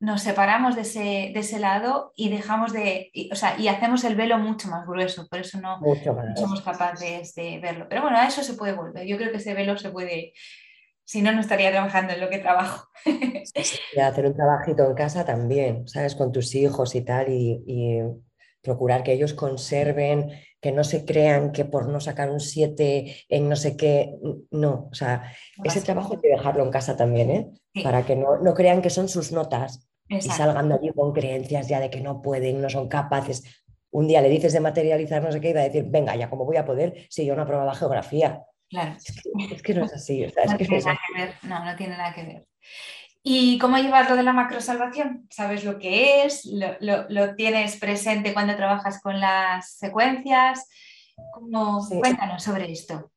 nos separamos de ese, de ese lado y dejamos de, y, o sea, y hacemos el velo mucho más grueso, por eso no, somos capaces de verlo. Pero bueno, a eso se puede volver. Yo creo que ese velo se puede, si no, no estaría trabajando en lo que trabajo. y hacer un trabajito en casa también, ¿sabes? Con tus hijos y tal, y procurar que ellos conserven, que no se crean que por no sacar un 7 en no sé qué, no, o sea, ese trabajo hay que dejarlo en casa también, ¿eh? Para que no, no, crean que son sus notas y salgan de allí con creencias ya de que no pueden, no son capaces. Un día le dices de materializar no sé qué y va a decir, venga, ya cómo voy a poder si yo no aprobaba geografía. Claro. Es que, no es así. no, tiene nada que ver. no, no tiene nada que ver. ¿Y cómo llevar lo de la macrosalvación? ¿Sabes lo que es? ¿Lo, tienes presente cuando trabajas con las secuencias? Cuéntanos sobre esto.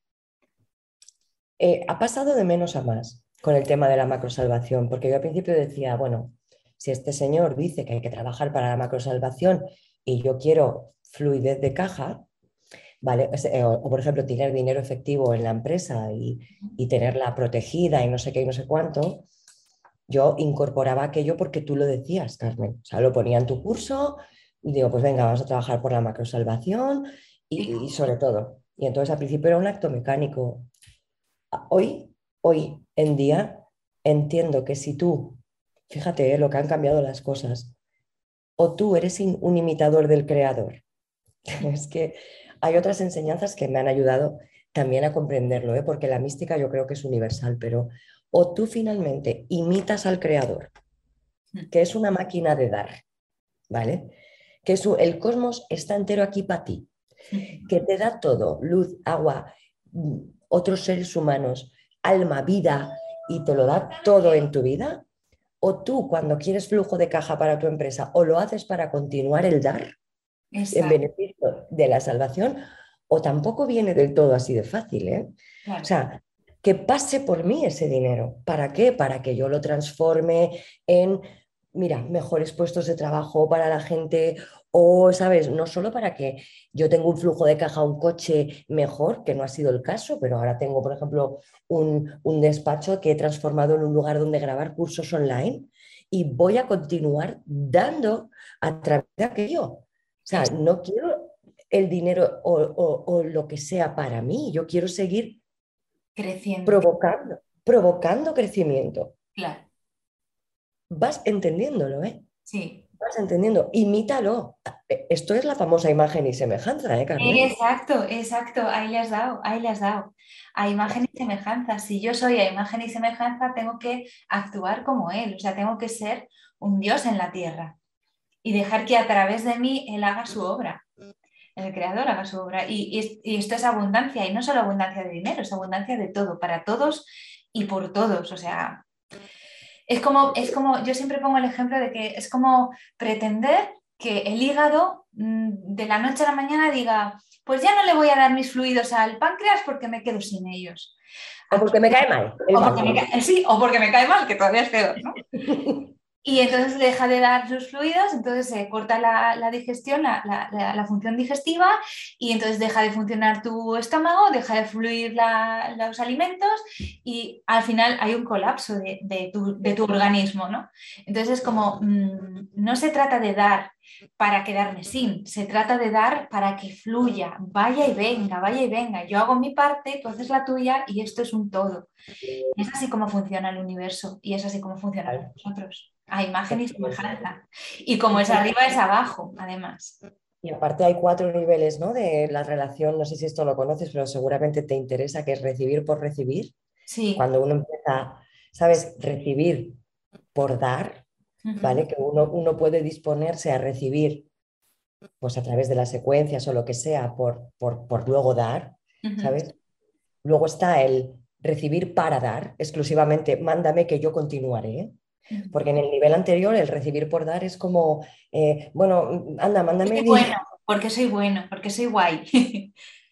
Eh, ha pasado de menos a más con el tema de la macrosalvación, porque yo al principio decía, bueno, si este señor dice que hay que trabajar para la macrosalvación y yo quiero fluidez de caja, ¿vale? O, por ejemplo, tener dinero efectivo en la empresa y, y tenerla protegida y no sé qué y no sé cuánto, yo incorporaba aquello porque tú lo decías, Carmen. O sea, lo ponía en tu curso y digo, pues venga, vamos a trabajar por la macrosalvación y, y sobre todo. Y entonces al principio era un acto mecánico. Hoy, hoy en día, entiendo que si tú, fíjate eh, lo que han cambiado las cosas, o tú eres un imitador del creador. es que hay otras enseñanzas que me han ayudado también a comprenderlo, ¿eh? porque la mística yo creo que es universal, pero o tú finalmente imitas al creador, mm. que es una máquina de dar, ¿vale? Que el cosmos está entero aquí para ti, mm. que te da todo, luz, agua, mm, otros seres humanos, alma, vida, y te lo da todo en tu vida, o tú cuando quieres flujo de caja para tu empresa, o lo haces para continuar el dar en beneficio de la salvación, o tampoco viene del todo así de fácil. ¿eh? O sea, que pase por mí ese dinero. ¿Para qué? Para que yo lo transforme en, mira, mejores puestos de trabajo para la gente o, ¿sabes? No solo para que yo tenga un flujo de caja, un coche mejor, que no ha sido el caso, pero ahora tengo, por ejemplo, un, un despacho que he transformado en un lugar donde grabar cursos online y voy a continuar dando a través de aquello. O sea, no quiero el dinero o, o lo que sea para mí, yo quiero seguir creciendo. Provocando, provocando crecimiento. Claro. Vas entendiéndolo, ¿eh? Sí. Vas entendiendo, imítalo. Esto es la famosa imagen y semejanza, ¿eh, Carmen? Exacto, exacto, ahí le has dado, ahí le has dado. A imagen y semejanza. Si yo soy a imagen y semejanza, tengo que actuar como él, o sea, tengo que ser un Dios en la tierra y dejar que a través de mí él haga su obra el creador haga su obra. Y, esto es abundancia, y no solo abundancia de dinero, es abundancia de todo, para todos y por todos. O sea, es como, es como, yo siempre pongo el ejemplo de que es como pretender que el hígado mm, de la noche a la mañana diga, pues ya no le voy a dar mis fluidos al páncreas porque me quedo sin ellos. O porque me cae mal. sí, o porque me cae mal, que todavía es peor, ¿no? Y entonces deja de dar sus fluidos, entonces se corta la, digestión, la, función digestiva, y entonces deja de funcionar tu estómago, deja de fluir los alimentos, y al final hay un colapso de, tu, organismo, ¿no? Entonces es como, mm, no se trata de dar para quedarme sin, se trata de dar para que fluya, vaya y venga, vaya y venga. Yo hago mi parte, tú haces la tuya, y esto es un todo. Es así como funciona el universo, y es así como funciona nosotros a imagen y semejanza. Y como es arriba, es abajo, además. Y aparte hay cuatro niveles ¿no? de la relación, no sé si esto lo conoces, pero seguramente te interesa, que es recibir por recibir. Sí. Cuando uno empieza, ¿sabes? Recibir por dar, ¿vale? Que uno, uno puede disponerse a recibir pues a través de las secuencias o lo que sea, por, por, luego dar, ¿sabes? Luego está el recibir para dar, exclusivamente, mándame que yo continuaré. Porque en el nivel anterior el recibir por dar es como, eh, bueno, anda, mándame. Soy bueno, porque soy bueno, porque soy guay.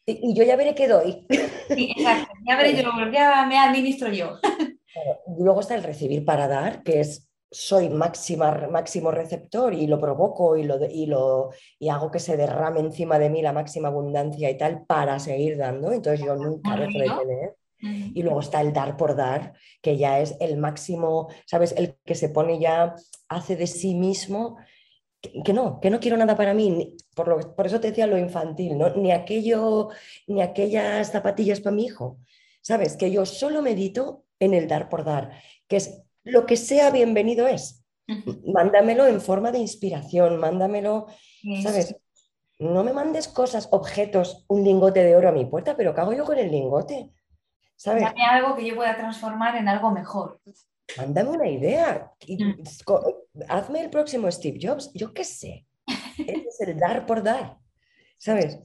Y, yo ya veré qué doy. Sí, exacto, ya veré yo, ya me administro yo. Luego está el recibir para dar, que es soy máxima, máximo receptor y lo provoco y, lo, y, lo, y hago que se derrame encima de mí la máxima abundancia y tal para seguir dando. Entonces yo nunca dejo de tener. Y luego está el dar por dar, que ya es el máximo, ¿sabes? El que se pone ya, hace de sí mismo, que, no, que no quiero nada para mí. Por, lo, por eso te decía lo infantil, ¿no? Ni aquello, ni aquellas zapatillas para mi hijo. ¿Sabes? Que yo solo medito en el dar por dar, que es lo que sea bienvenido es. Mándamelo en forma de inspiración, mándamelo, ¿sabes? No me mandes cosas, objetos, un lingote de oro a mi puerta, pero ¿qué hago yo con el lingote? ¿Sabes? algo que yo pueda transformar en algo mejor. Mándame una idea. Mm. Hazme el próximo Steve Jobs. Yo qué sé. es el dar por dar. ¿Sabes?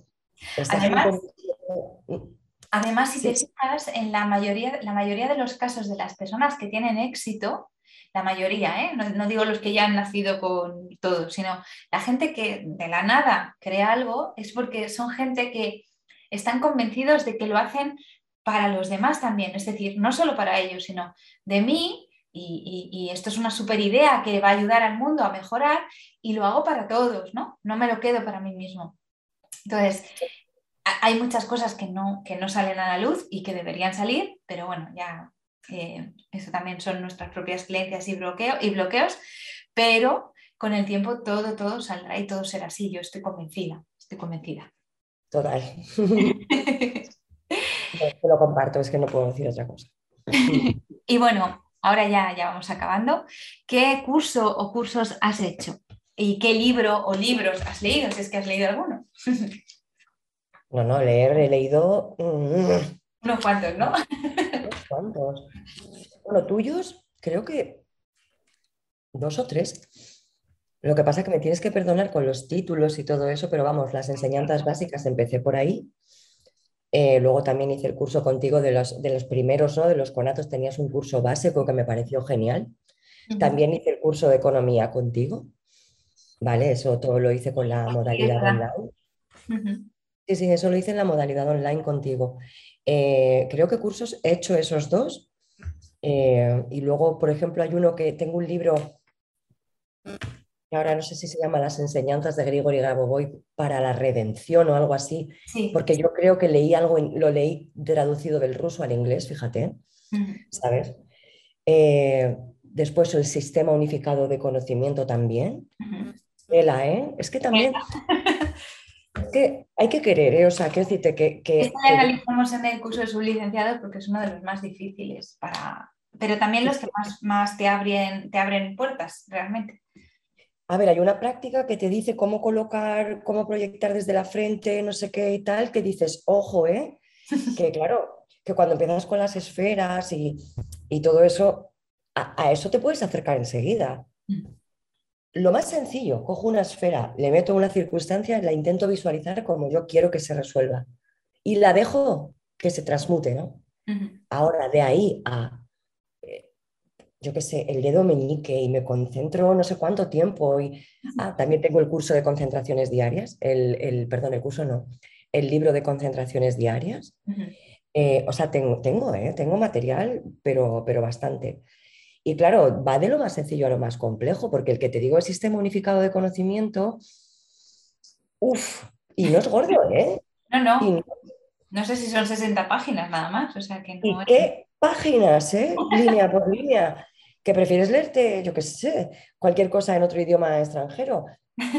Además, si te fijas, en la mayoría, la mayoría de los casos de las personas que tienen éxito, la mayoría, ¿eh? no, no, digo los que ya han nacido con todo, sino la gente que de la nada crea algo, es porque son gente que están convencidos de que lo hacen para los demás también, es decir, no solo para ellos, sino de mí, y, esto es una super idea que va a ayudar al mundo a mejorar, y lo hago para todos, ¿no? No me lo quedo para mí mismo. Entonces, hay muchas cosas que no, que no salen a la luz y que deberían salir, pero bueno, ya eh, eso también son nuestras propias creencias y, bloqueo, y bloqueos, pero con el tiempo todo, todo saldrá y todo será así, yo estoy convencida, estoy convencida. Total. Te lo comparto, es que no puedo decir otra cosa. y bueno, ahora ya, ya vamos acabando. ¿Qué curso o cursos has hecho? ¿Y qué libro o libros has leído? Si es que has leído alguno. no, no, leer, he leído. Mm, Unos cuantos, ¿no? Unos cuantos. Bueno, tuyos, creo que dos o tres. Lo que pasa es que me tienes que perdonar con los títulos y todo eso, pero vamos, las enseñanzas básicas empecé por ahí eh, luego también hice el curso contigo de los, de los primeros, ¿no? De los conatos tenías un curso básico que me pareció genial. También hice el curso de economía contigo. ¿Vale? Eso todo lo hice con la modalidad online. Sí, sí, eso lo hice en la modalidad online contigo. Eh, creo que cursos he hecho esos dos. Eh, y luego, por ejemplo, hay uno que tengo un libro ahora no sé si se llama Las enseñanzas de Grigori Gaboboy para la redención o algo así, porque yo creo que leí algo, lo leí traducido del ruso al inglés, fíjate, ¿sabes? Eh, después el sistema unificado de conocimiento también. ¿eh? Es que también... es que hay que querer, ¿eh? O sea, quiero decirte que... que, Esto que... analizamos en el curso de sublicenciado porque es uno de los más difíciles para... Pero también los que más, más te, abren, te abren puertas, realmente. A ver, hay una práctica que te dice cómo colocar, cómo proyectar desde la frente, no sé qué y tal, que dices, ojo, ¿eh? Que claro, que cuando empiezas con las esferas y, todo eso, a, eso te puedes acercar enseguida. Mm. Lo más sencillo, cojo una esfera, le meto una circunstancia, la intento visualizar como yo quiero que se resuelva y la dejo que se transmute, ¿no? Ahora, de ahí a yo qué sé, el dedo meñique y me concentro no sé cuánto tiempo. Y ah, también tengo el curso de concentraciones diarias, el, perdón, el curso no, el libro de concentraciones diarias. Eh, o sea, tengo, tengo, eh, tengo material, pero, pero bastante. Y claro, va de lo más sencillo a lo más complejo, porque el que te digo el sistema unificado de conocimiento, uff, y no es gordo, ¿eh? No, no. no, sé si son 60 páginas nada más, o sea que no. ¿Y qué páginas, ¿eh? Línea por línea que prefieres leerte, yo qué sé, cualquier cosa en otro idioma extranjero,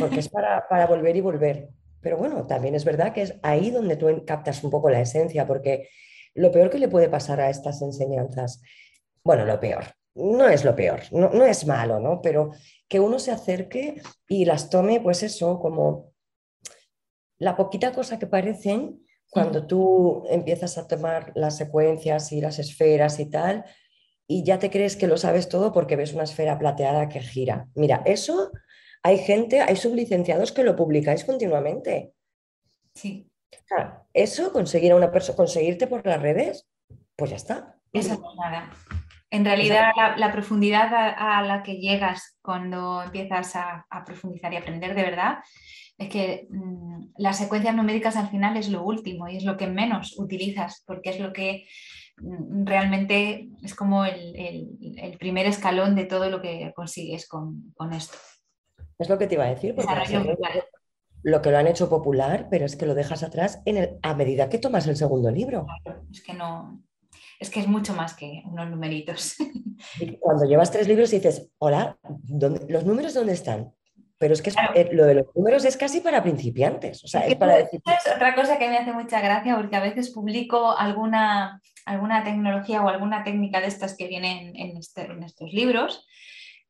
porque es para, volver y volver. Pero bueno, también es verdad que es ahí donde tú captas un poco la esencia, porque lo peor que le puede pasar a estas enseñanzas, bueno, lo peor, no es lo peor, no, no es malo, ¿no? Pero que uno se acerque y las tome, pues eso, como la poquita cosa que parecen cuando tú empiezas a tomar las secuencias y las esferas y tal, y ya te crees que lo sabes todo porque ves una esfera plateada que gira. Mira, eso hay gente, hay sublicenciados que lo publicáis continuamente. Sí. eso, conseguir a una persona, conseguirte por las redes, pues ya está. Eso no es nada. En realidad, la, profundidad a, la que llegas cuando empiezas a, profundizar y aprender de verdad es que mm, las secuencias numéricas al final es lo último y es lo que menos utilizas, porque es lo que mm, realmente es como el, primer escalón de todo lo que consigues con, esto. Es lo que te iba a decir, porque lo que lo han hecho popular, pero es que lo dejas atrás en el, a medida que tomas el segundo libro. es que no, es que es mucho más que unos numeritos. cuando llevas tres libros y dices, hola, ¿los números dónde están? Pero es que eh, lo de los números es casi para principiantes. O sea, es, para decir... es otra cosa que me hace mucha gracia porque a veces publico alguna, alguna tecnología o alguna técnica de estas que vienen en, este, en estos libros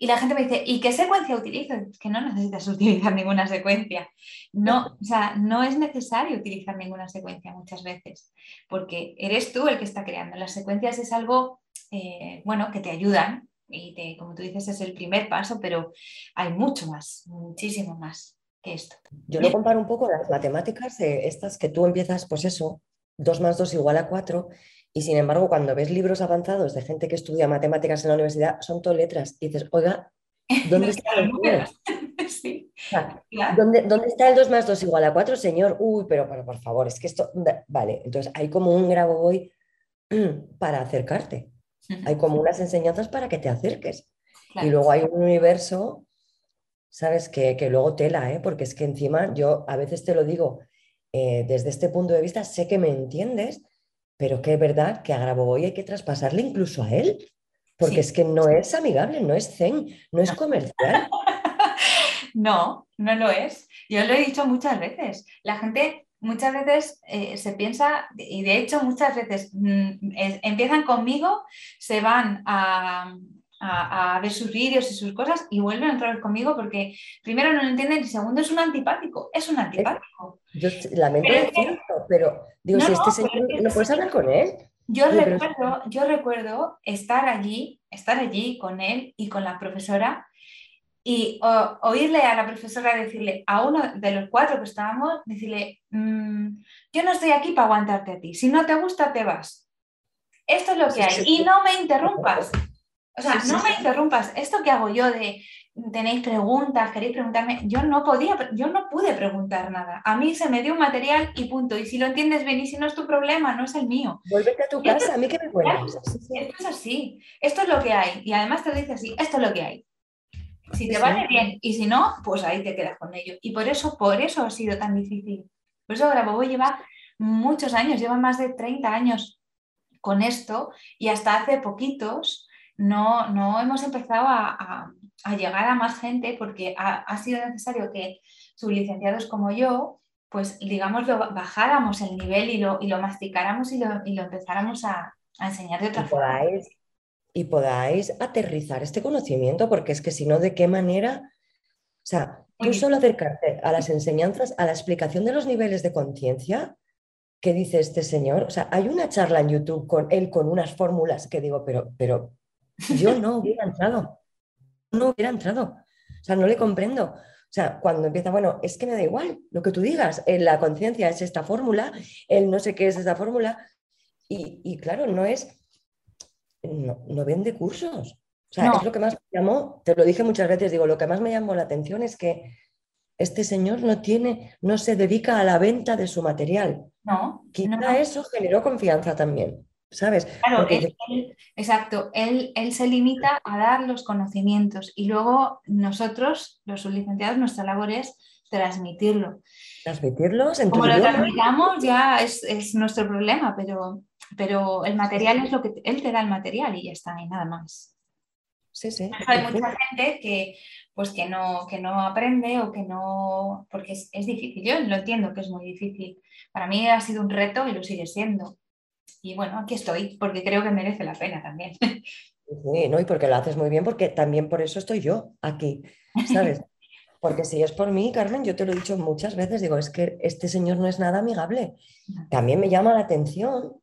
y la gente me dice, ¿y qué secuencia utilizas? Es que no necesitas utilizar ninguna secuencia. No, o sea, no es necesario utilizar ninguna secuencia muchas veces, porque eres tú el que está creando. Las secuencias es algo, eh, bueno, que te ayudan y como tú dices es el primer paso, pero hay mucho más, muchísimo más que esto. Yo lo comparo un poco a las matemáticas, estas que tú empiezas, pues eso, 2 más 2 igual a 4 y sin embargo, cuando ves libros avanzados de gente que estudia matemáticas en la universidad, son todo letras. Y dices, oiga, ¿dónde están los números? ¿dónde, está el 2 más 2 igual a 4, señor? Uy, pero, por favor, es que esto... Vale, entonces hay como un grabo voy para acercarte. Hay como unas enseñanzas para que te acerques. Y luego hay un universo, ¿sabes? Que, que luego tela, ¿eh? porque es que encima yo a veces te lo digo eh, desde este punto de vista, sé que me entiendes, pero que es verdad que a Grabovoi hay que traspasarle incluso a él, porque es que no es amigable, no es zen, no es comercial. no, no lo es. Yo lo he dicho muchas veces. La gente muchas veces eh, se piensa, y de hecho muchas veces mm, empiezan conmigo, se van a, a, ver sus vídeos y sus cosas y vuelven otra vez conmigo porque primero no lo entienden y segundo es un antipático, es un antipático. Yo lamento decirlo, pero digo, si este señor no puedes hablar con él. Yo recuerdo, yo recuerdo estar allí, estar allí con él y con la profesora y oírle a la profesora decirle a uno de los cuatro que estábamos, decirle, mm, yo no estoy aquí para aguantarte a ti, si no te gusta te vas. Esto es lo que hay. Y no me interrumpas. O sea, no me interrumpas. Esto que hago yo de tenéis preguntas, queréis preguntarme, yo no podía, yo no pude preguntar nada. A mí se me dio un material y punto. Y si lo entiendes bien y si no es tu problema, no es el mío. Vuélvete a tu casa, a mí que me cuentas. Esto es así, esto es lo que hay. Y además te lo dice así, esto es lo que hay. Si te vale bien y si no, pues ahí te quedas con ello. Y por eso, por eso ha sido tan difícil. Por eso Grabovoi lleva muchos años, lleva más de 30 años con esto y hasta hace poquitos no, no hemos empezado a, llegar a más gente porque ha, sido necesario que sublicenciados como yo, pues digamos, lo bajáramos el nivel y lo, y lo masticáramos y lo, y lo empezáramos a, enseñar de otra forma. Y podáis aterrizar este conocimiento, porque es que si no, ¿de qué manera? O sea, tú solo acercarte a las enseñanzas, a la explicación de los niveles de conciencia, ¿qué dice este señor? O sea, hay una charla en YouTube con él con unas fórmulas que digo, pero, pero yo no hubiera entrado, no hubiera entrado. O sea, no le comprendo. O sea, cuando empieza, bueno, es que me da igual lo que tú digas, en la conciencia es esta fórmula, él no sé qué es esta fórmula, y, claro, no es, no, vende cursos. O sea, es lo que más me llamó, te lo dije muchas veces, digo, lo que más me llamó la atención es que este señor no tiene, no se dedica a la venta de su material. No. Quizá eso generó confianza también. ¿sabes? Claro, exacto, él, él, se limita a dar los conocimientos y luego nosotros, los licenciados, nuestra labor es transmitirlo. Transmitirlos en Como lo transmitamos ya es, nuestro problema, pero, pero el material es lo que él te da el material y ya está, y nada más. Sí, sí. Hay mucha gente que, pues que no, que no aprende o que no, porque es, es difícil. Yo lo entiendo que es muy difícil. Para mí ha sido un reto y lo sigue siendo y bueno, aquí estoy, porque creo que merece la pena también. Sí, no, y porque lo haces muy bien, porque también por eso estoy yo aquí, ¿sabes? Porque si es por mí, Carmen, yo te lo he dicho muchas veces, digo, es que este señor no es nada amigable. También me llama la atención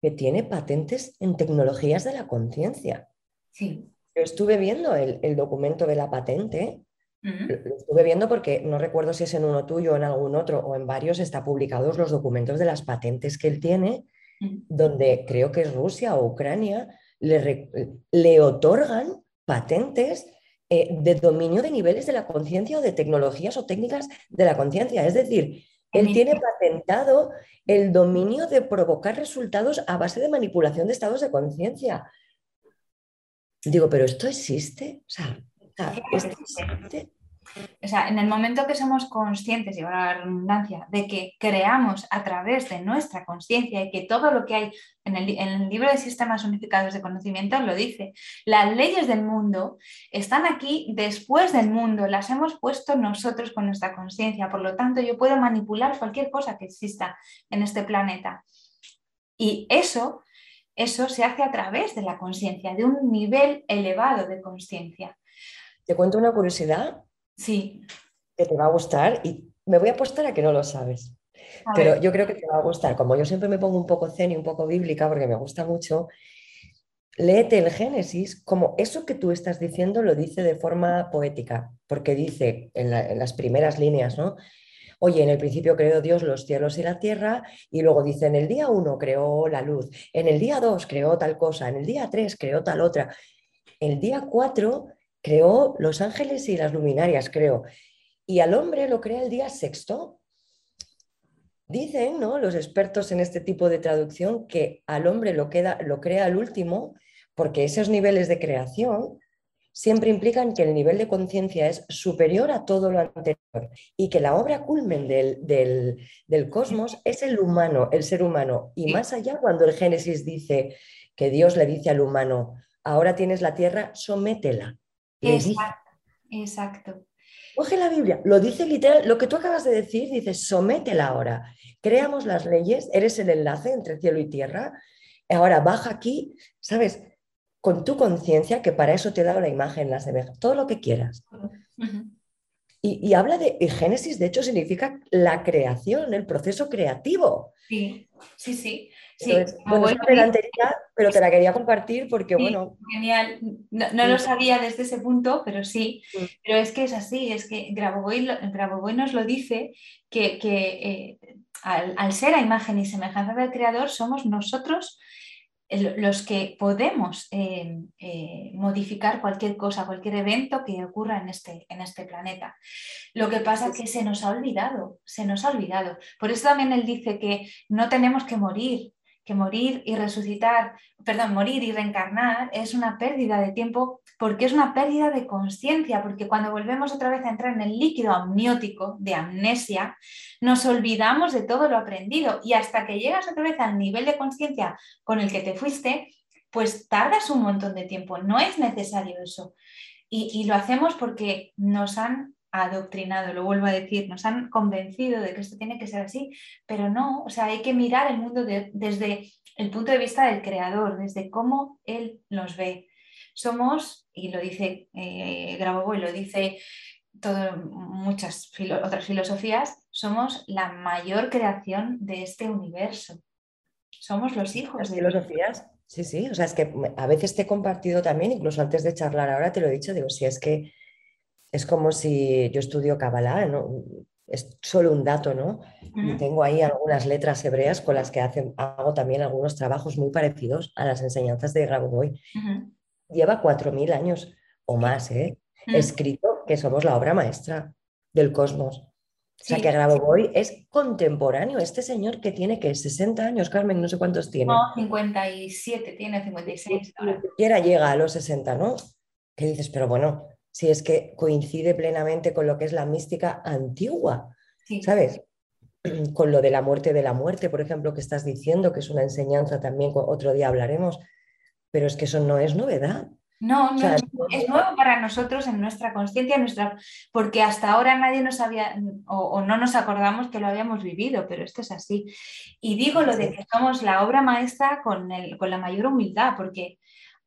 que tiene patentes en tecnologías de la conciencia. Sí. Yo estuve viendo el, el, documento de la patente lo estuve viendo porque no recuerdo si es en uno tuyo o en algún otro o en varios está publicados los documentos de las patentes que él tiene, donde creo que es Rusia o Ucrania le, otorgan patentes eh, de dominio de niveles de la conciencia o de tecnologías o técnicas de la conciencia. Es decir, él tiene patentado el dominio de provocar resultados a base de manipulación de estados de conciencia. Digo, pero esto existe. O sea, ¿esto existe? O sea, en el momento que somos conscientes, y ahora la redundancia, de que creamos a través de nuestra conciencia y que todo lo que hay en el, libro de sistemas unificados de conocimiento lo dice, las leyes del mundo están aquí después del mundo, las hemos puesto nosotros con nuestra conciencia, por lo tanto yo puedo manipular cualquier cosa que exista en este planeta. Y eso, eso se hace a través de la conciencia, de un nivel elevado de conciencia. Te cuento una curiosidad Sí. Que te va a gustar y me voy a apostar a que no lo sabes. pero yo creo que te va a gustar. Como yo siempre me pongo un poco zen y un poco bíblica porque me gusta mucho, léete el Génesis como eso que tú estás diciendo lo dice de forma poética, porque dice en, en, las primeras líneas, ¿no? Oye, en el principio creó Dios los cielos y la tierra, y luego dice, en el día uno creó la luz, en el día dos creó tal cosa, en el día tres creó tal otra. El día cuatro creó los ángeles y las luminarias, creo. Y al hombre lo crea el día sexto. Dicen ¿no? los expertos en este tipo de traducción que al hombre lo, queda, lo crea al último porque esos niveles de creación siempre implican que el nivel de conciencia es superior a todo lo anterior y que la obra culmen del, del, cosmos es el humano, el ser humano. Y más allá, cuando el Génesis dice que Dios le dice al humano, ahora tienes la tierra, sométela. Exacto, exacto. Coge la Biblia, lo dice literal, lo que tú acabas de decir, dice, sométela ahora. Creamos las leyes, eres el enlace entre cielo y tierra. Ahora baja aquí, ¿sabes? Con tu conciencia, que para eso te he dado la imagen, la semejanza, todo lo que quieras. y, y, habla de, y Génesis, de hecho, significa la creación, el proceso creativo. Sí, sí, sí. Sí, bueno, pero te la quería compartir porque, bueno. Genial. No, lo sabía desde ese punto, pero sí. Pero es que es así, es que Grabovoi, Grabovoi nos lo dice que, eh, al, ser a imagen y semejanza del Creador, somos nosotros los que podemos eh, eh, modificar cualquier cosa, cualquier evento que ocurra en este, en este planeta. Lo que pasa es que se nos ha olvidado, se nos ha olvidado. Por eso también él dice que no tenemos que morir, que morir y resucitar, perdón, morir y reencarnar es una pérdida de tiempo porque es una pérdida de conciencia, porque cuando volvemos otra vez a entrar en el líquido amniótico de amnesia, nos olvidamos de todo lo aprendido y hasta que llegas otra vez al nivel de conciencia con el que te fuiste, pues tardas un montón de tiempo, no es necesario eso. Y, y lo hacemos porque nos han adoctrinado, lo vuelvo a decir, nos han convencido de que esto tiene que ser así, pero no, o sea, hay que mirar el mundo desde el punto de vista del creador, desde cómo él nos ve. Somos, y lo dice eh, Grabovoi, lo dice todo, muchas otras filosofías, somos la mayor creación de este universo. Somos los hijos Las de filosofías. Sí, sí, o sea, es que a veces te he compartido también, incluso antes de charlar ahora te lo he dicho, digo, si es que es como si yo estudio Kabbalah, ¿no? es solo un dato, ¿no? Y tengo ahí algunas letras hebreas con las que hago también algunos trabajos muy parecidos a las enseñanzas de Grabovoi. Lleva cuatro mil años o más, ¿eh? Escrito que somos la obra maestra del cosmos. O sea, que Grabovoi es contemporáneo. Este señor que tiene que 60 años, Carmen, no sé cuántos tiene. No, 57, tiene 56 ahora. Ni llega a los 60, ¿no? ¿Qué dices? Pero bueno, si es que coincide plenamente con lo que es la mística antigua, ¿sabes? Con lo de la muerte de la muerte, por ejemplo, que estás diciendo, que es una enseñanza también, otro día hablaremos, pero es que eso no es novedad. No, no es, nuevo para nosotros en nuestra conciencia, nuestra, porque hasta ahora nadie nos había o, no nos acordamos que lo habíamos vivido, pero esto es así. Y digo lo de que somos la obra maestra con, el, con la mayor humildad, porque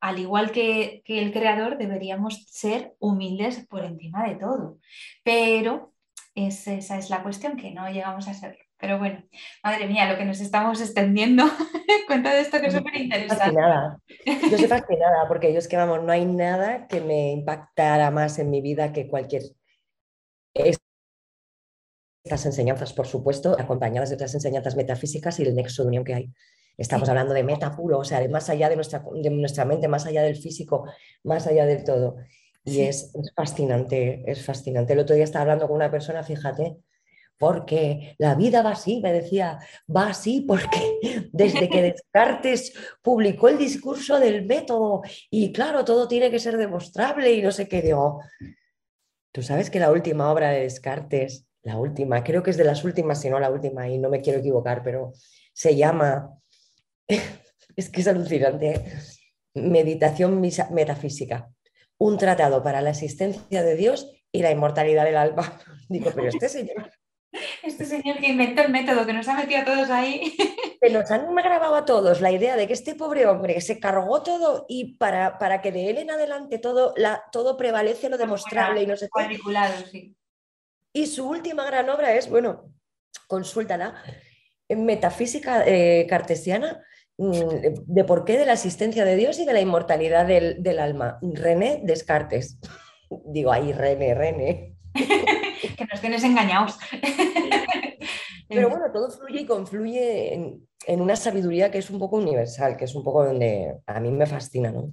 al igual que, el creador, deberíamos ser humildes por encima de todo. Pero esa es la cuestión, que no llegamos a serlo. Pero bueno, madre mía, lo que nos estamos extendiendo con todo esto que es súper interesante. Yo soy fascinada porque yo es que, vamos, no hay nada que me impactara más en mi vida que cualquier... Estas enseñanzas, por supuesto, acompañadas de otras enseñanzas metafísicas y el nexo de unión que hay Estamos hablando de meta puro, o sea, de más allá de nuestra, de nuestra mente, más allá del físico, más allá del todo. Y es, es, fascinante, es fascinante. El otro día estaba hablando con una persona, fíjate, porque la vida va así, me decía, va así porque desde que Descartes publicó el discurso del método y claro, todo tiene que ser demostrable y no sé qué, digo, tú sabes que la última obra de Descartes, la última, creo que es de las últimas, si no la última, y no me quiero equivocar, pero se llama, es que es alucinante, Meditación Metafísica, un tratado para la existencia de Dios y la inmortalidad del alma. Digo, pero este señor este señor que inventó el método, que nos ha metido a todos ahí. Que nos han grabado a todos la idea de que este pobre hombre se cargó todo y para, para que de él en adelante todo, la, todo prevalece lo demostrable y no sé sí. Y su última gran obra es, bueno, consúltala, Metafísica eh, Cartesiana, de por qué de la existencia de Dios y de la inmortalidad del, del alma. René Descartes. Digo, ahí, René, René. que nos tienes engañados. Pero bueno, todo fluye y confluye en, una sabiduría que es un poco universal, que es un poco donde a mí me fascina, ¿no?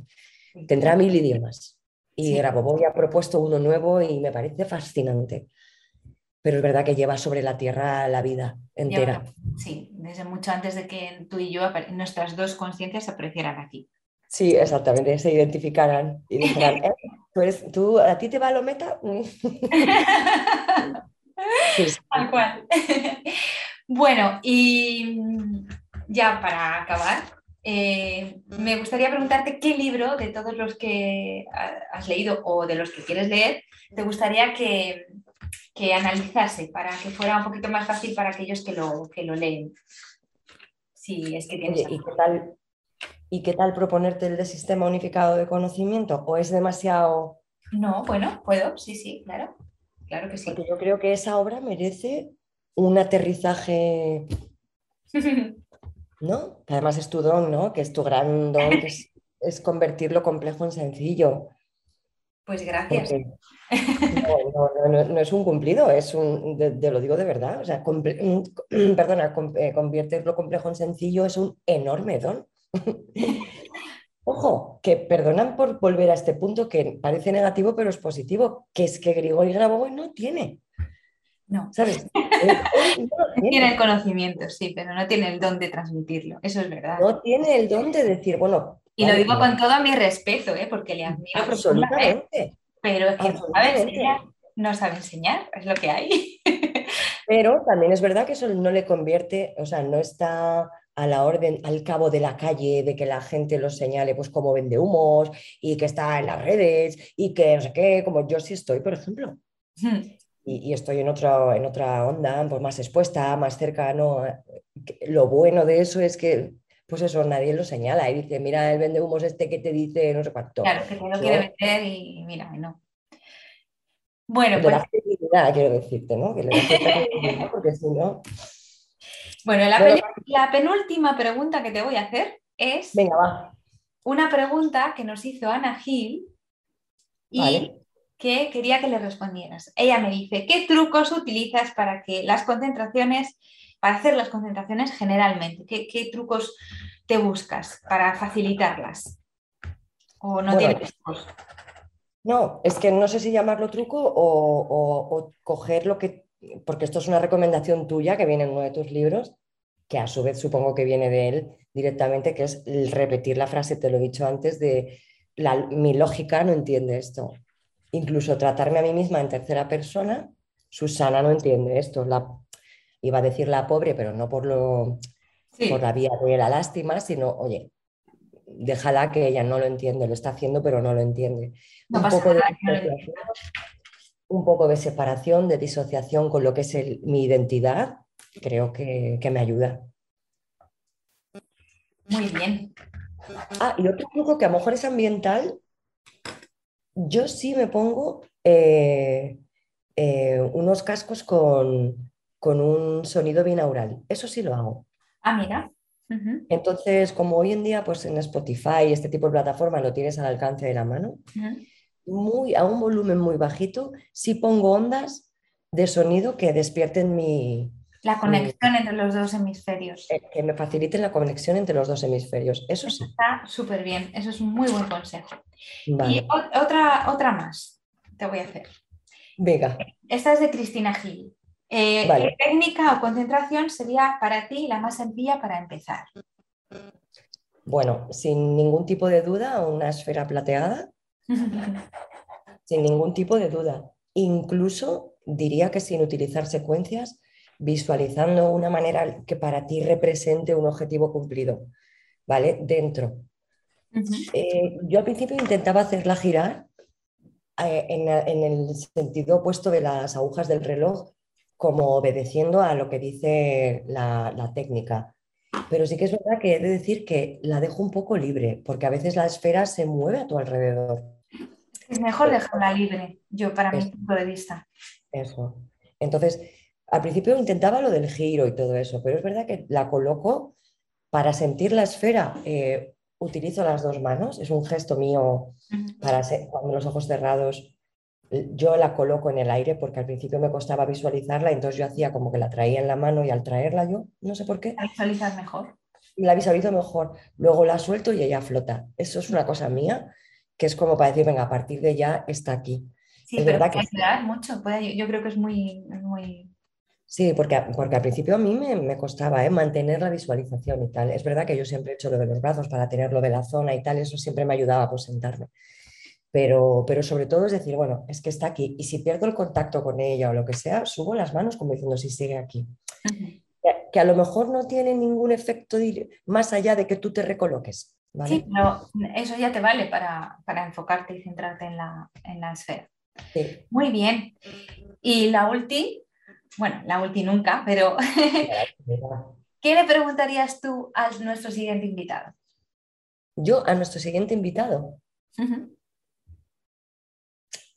Tendrá mil idiomas. Y sí. Grabovoi ha propuesto uno nuevo y me parece fascinante. Pero es verdad que lleva sobre la tierra la vida entera. sí, desde mucho antes de que tú y yo, nuestras dos conciencias se aparecieran aquí. Sí, exactamente, se identificaran y dijeran, eh, ¿tú, ¿a ti te va lo meta? Tal cual. bueno, y ya para acabar, eh, me gustaría preguntarte qué libro de todos los que has leído o de los que quieres leer te gustaría que, que analizase para que fuera un poquito más fácil para aquellos que lo, que lo leen. Si es que tienes. ¿Y qué tal? ¿Y qué tal proponerte el de sistema unificado de conocimiento? ¿O es demasiado...? No, bueno, puedo, sí, sí, claro. Claro que sí. Porque yo creo que esa obra merece un aterrizaje, ¿no? además es tu don, ¿no? Que es tu gran don, que es, convertir lo complejo en sencillo. Pues gracias. no, es un cumplido, es un, te lo digo de verdad. O sea, perdona, eh, convertir lo complejo en sencillo es un enorme don. Ojo, que perdonan por volver a este punto que parece negativo, pero es positivo, que es que Grigori Grabovoi no tiene. No. ¿Sabes? tiene. el conocimiento, sí, pero no tiene el don de transmitirlo. Eso es verdad. No tiene el don de decir, bueno. Y lo digo con todo mi respeto, ¿eh? porque le admiro. Absolutamente. Pero es que no sabe, enseñar, no sabe enseñar, es lo que hay. pero también es verdad que eso no le convierte, o sea, no está a la orden, al cabo de la calle, de que la gente lo señale pues como vende humos y que está en las redes y que no sé qué, como yo sí estoy, por ejemplo. Y, estoy en, otro, en otra onda, pues más expuesta, más cercano. Lo bueno de eso es que, pues eso, nadie lo señala y dice, mira, el vende humos este que te dice no sé cuánto. Claro, que no quiere vender y mira, no. Bueno, de la pues quiero decirte, ¿no? Que le porque si no... Bueno, la, penúltima pregunta que te voy a hacer es una pregunta que nos hizo Ana Gil y que quería que le respondieras. Ella me dice, ¿qué trucos utilizas para que las concentraciones, para hacer las concentraciones generalmente? ¿Qué, trucos te buscas para facilitarlas? ¿O no tienes No, es que no sé si llamarlo truco o, o coger lo que porque esto es una recomendación tuya que viene en uno de tus libros, que a su vez supongo que viene de él directamente, que es repetir la frase, te lo he dicho antes, de mi lógica no entiende esto. Incluso tratarme a mí misma en tercera persona, Susana no entiende esto. La, iba a decir la pobre, pero no por, lo, por la vía de la lástima, sino, oye, déjala que ella no lo entiende, lo está haciendo, pero no lo entiende. Un poco de un poco de separación, de disociación con lo que es mi identidad, creo que, me ayuda. Muy bien. Ah, y otro truco que a lo mejor es ambiental, yo sí me pongo eh, eh, unos cascos con, un sonido binaural. Eso sí lo hago. Ah, mira. Entonces, como hoy en día, pues en Spotify, este tipo de plataforma lo tienes al alcance de la mano, muy, a un volumen muy bajito, si pongo ondas de sonido que despierten mi, La conexión entre los dos hemisferios. Eh, que me faciliten la conexión entre los dos hemisferios. Eso sí. Está súper bien. Eso es un muy buen consejo. Y otra, otra más te voy a hacer. Venga. Esta es de Cristina Gil. Eh, ¿Qué técnica o concentración sería para ti la más sencilla para empezar? Bueno, sin ningún tipo de duda, una esfera plateada. sin ningún tipo de duda. Incluso diría que sin utilizar secuencias, visualizando una manera que para ti represente un objetivo cumplido, ¿vale? Dentro. Eh, yo al principio intentaba hacerla girar eh, en, el sentido opuesto de las agujas del reloj, como obedeciendo a lo que dice la, técnica. Pero sí que es verdad que he de decir que la dejo un poco libre, porque a veces la esfera se mueve a tu alrededor. Es mejor dejarla libre, yo para mi punto de vista. Eso. Entonces, al principio intentaba lo del giro y todo eso, pero es verdad que la coloco para sentir la esfera. Eh, utilizo las dos manos, es un gesto mío para cuando los ojos cerrados yo la coloco en el aire porque al principio me costaba visualizarla, entonces yo hacía como que la traía en la mano y al traerla yo, no sé por qué. La visualizas mejor. La visualizo mejor. Luego la suelto y ella flota. Eso es una cosa mía que es como para decir, venga, a partir de ya está aquí. Sí, es pero verdad puede que... mucho. yo creo que es muy, muy... Sí, porque, porque al principio a mí me, costaba ¿eh? mantener la visualización y tal. Es verdad que yo siempre he hecho lo de los brazos para tener lo de la zona y tal, eso siempre me ayudaba a sentarme. Pero, pero sobre todo es decir, bueno, es que está aquí y si pierdo el contacto con ella o lo que sea, subo las manos como diciendo si sigue aquí. que, a lo mejor no tiene ningún efecto más allá de que tú te recoloques. Sí, pero eso ya te vale para, enfocarte y centrarte en la, esfera. Muy bien. Y la ulti, bueno, la ulti nunca, pero ¿qué le preguntarías tú a nuestro siguiente invitado? Yo, a nuestro siguiente invitado.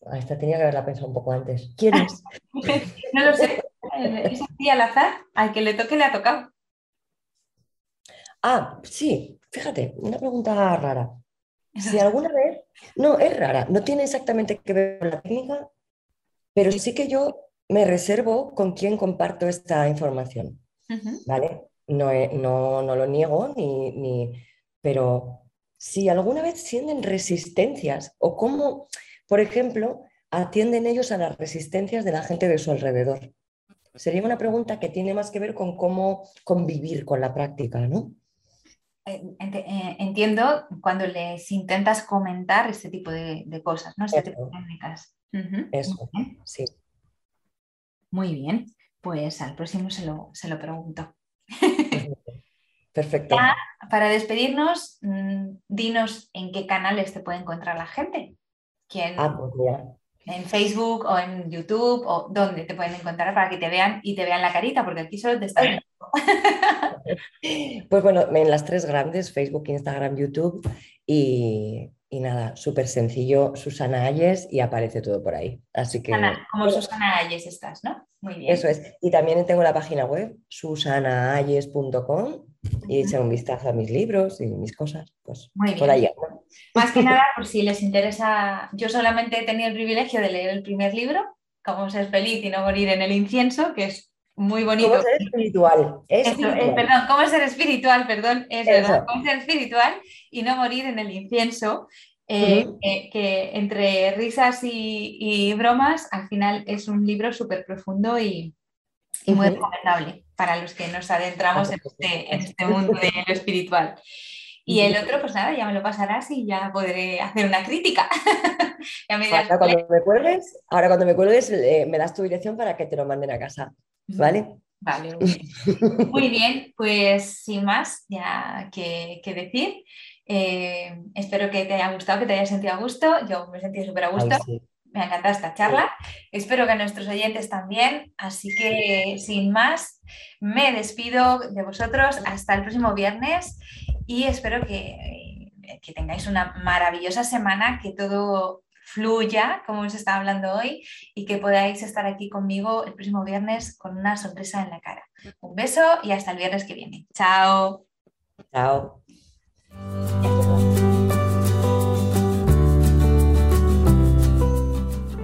Ah, esta tenía que haberla pensado un poco antes. ¿Quién es? no lo sé. Es así al azar. Al que le toque le ha tocado. Ah, sí. Fíjate, una pregunta rara. Si alguna vez, no, es rara, no tiene exactamente que ver con la técnica, pero sí que yo me reservo con quién comparto esta información, ¿vale? No, no, no, lo niego, ni, ni, pero si alguna vez sienten resistencias o cómo, por ejemplo, atienden ellos a las resistencias de la gente de su alrededor. Sería una pregunta que tiene más que ver con cómo convivir con la práctica, ¿no? Eh, eh, entiendo cuando les intentas comentar este tipo de, cosas, ¿no? Este tipo de técnicas. Eso, sí. Muy bien, pues al próximo se lo, pregunto. Perfecto. para despedirnos, mm, dinos en qué canales te puede encontrar la gente. ¿Quién, ah, pues en Facebook o en YouTube o dónde te pueden encontrar para que te vean y te vean la carita, porque aquí solo te está viendo. Pues bueno, en las tres grandes, Facebook, Instagram, YouTube y, nada, súper sencillo, Susana Ayes y aparece todo por ahí. Así que... como Susana Ayes estás, ¿no? Muy bien. Eso es. Y también tengo la página web, susanaayes.com y echar un vistazo a mis libros y mis cosas, pues Muy bien. por allá. Más que nada, por si les interesa, yo solamente he tenido el privilegio de leer el primer libro, Cómo ser feliz y no morir en el incienso, que es muy bonito. ¿Cómo ser espiritual? Eh, perdón, ¿cómo ser espiritual? Perdón, es verdad, cómo ser espiritual y no morir en el incienso. Eh, que entre risas y, bromas, al final es un libro súper profundo y, muy recomendable para los que nos adentramos en este, en este mundo de lo espiritual. Y el otro, pues nada, ya me lo pasarás y ya podré hacer una crítica. ahora, cuando me cuelgues, ahora cuando me cuelgues, eh, me das tu dirección para que te lo manden a casa. ¿Vale? Vale. Muy bien, pues sin más ya que, decir. Eh, espero que te haya gustado, que te haya sentido a gusto. Yo me sentido súper a gusto. Me ha encantado esta charla. Espero que nuestros oyentes también. Así que sin más, me despido de vosotros hasta el próximo viernes y espero que, que tengáis una maravillosa semana, que todo fluya, como os estaba hablando hoy, y que podáis estar aquí conmigo el próximo viernes con una sorpresa en la cara. Un beso y hasta el viernes que viene. Chao. Chao.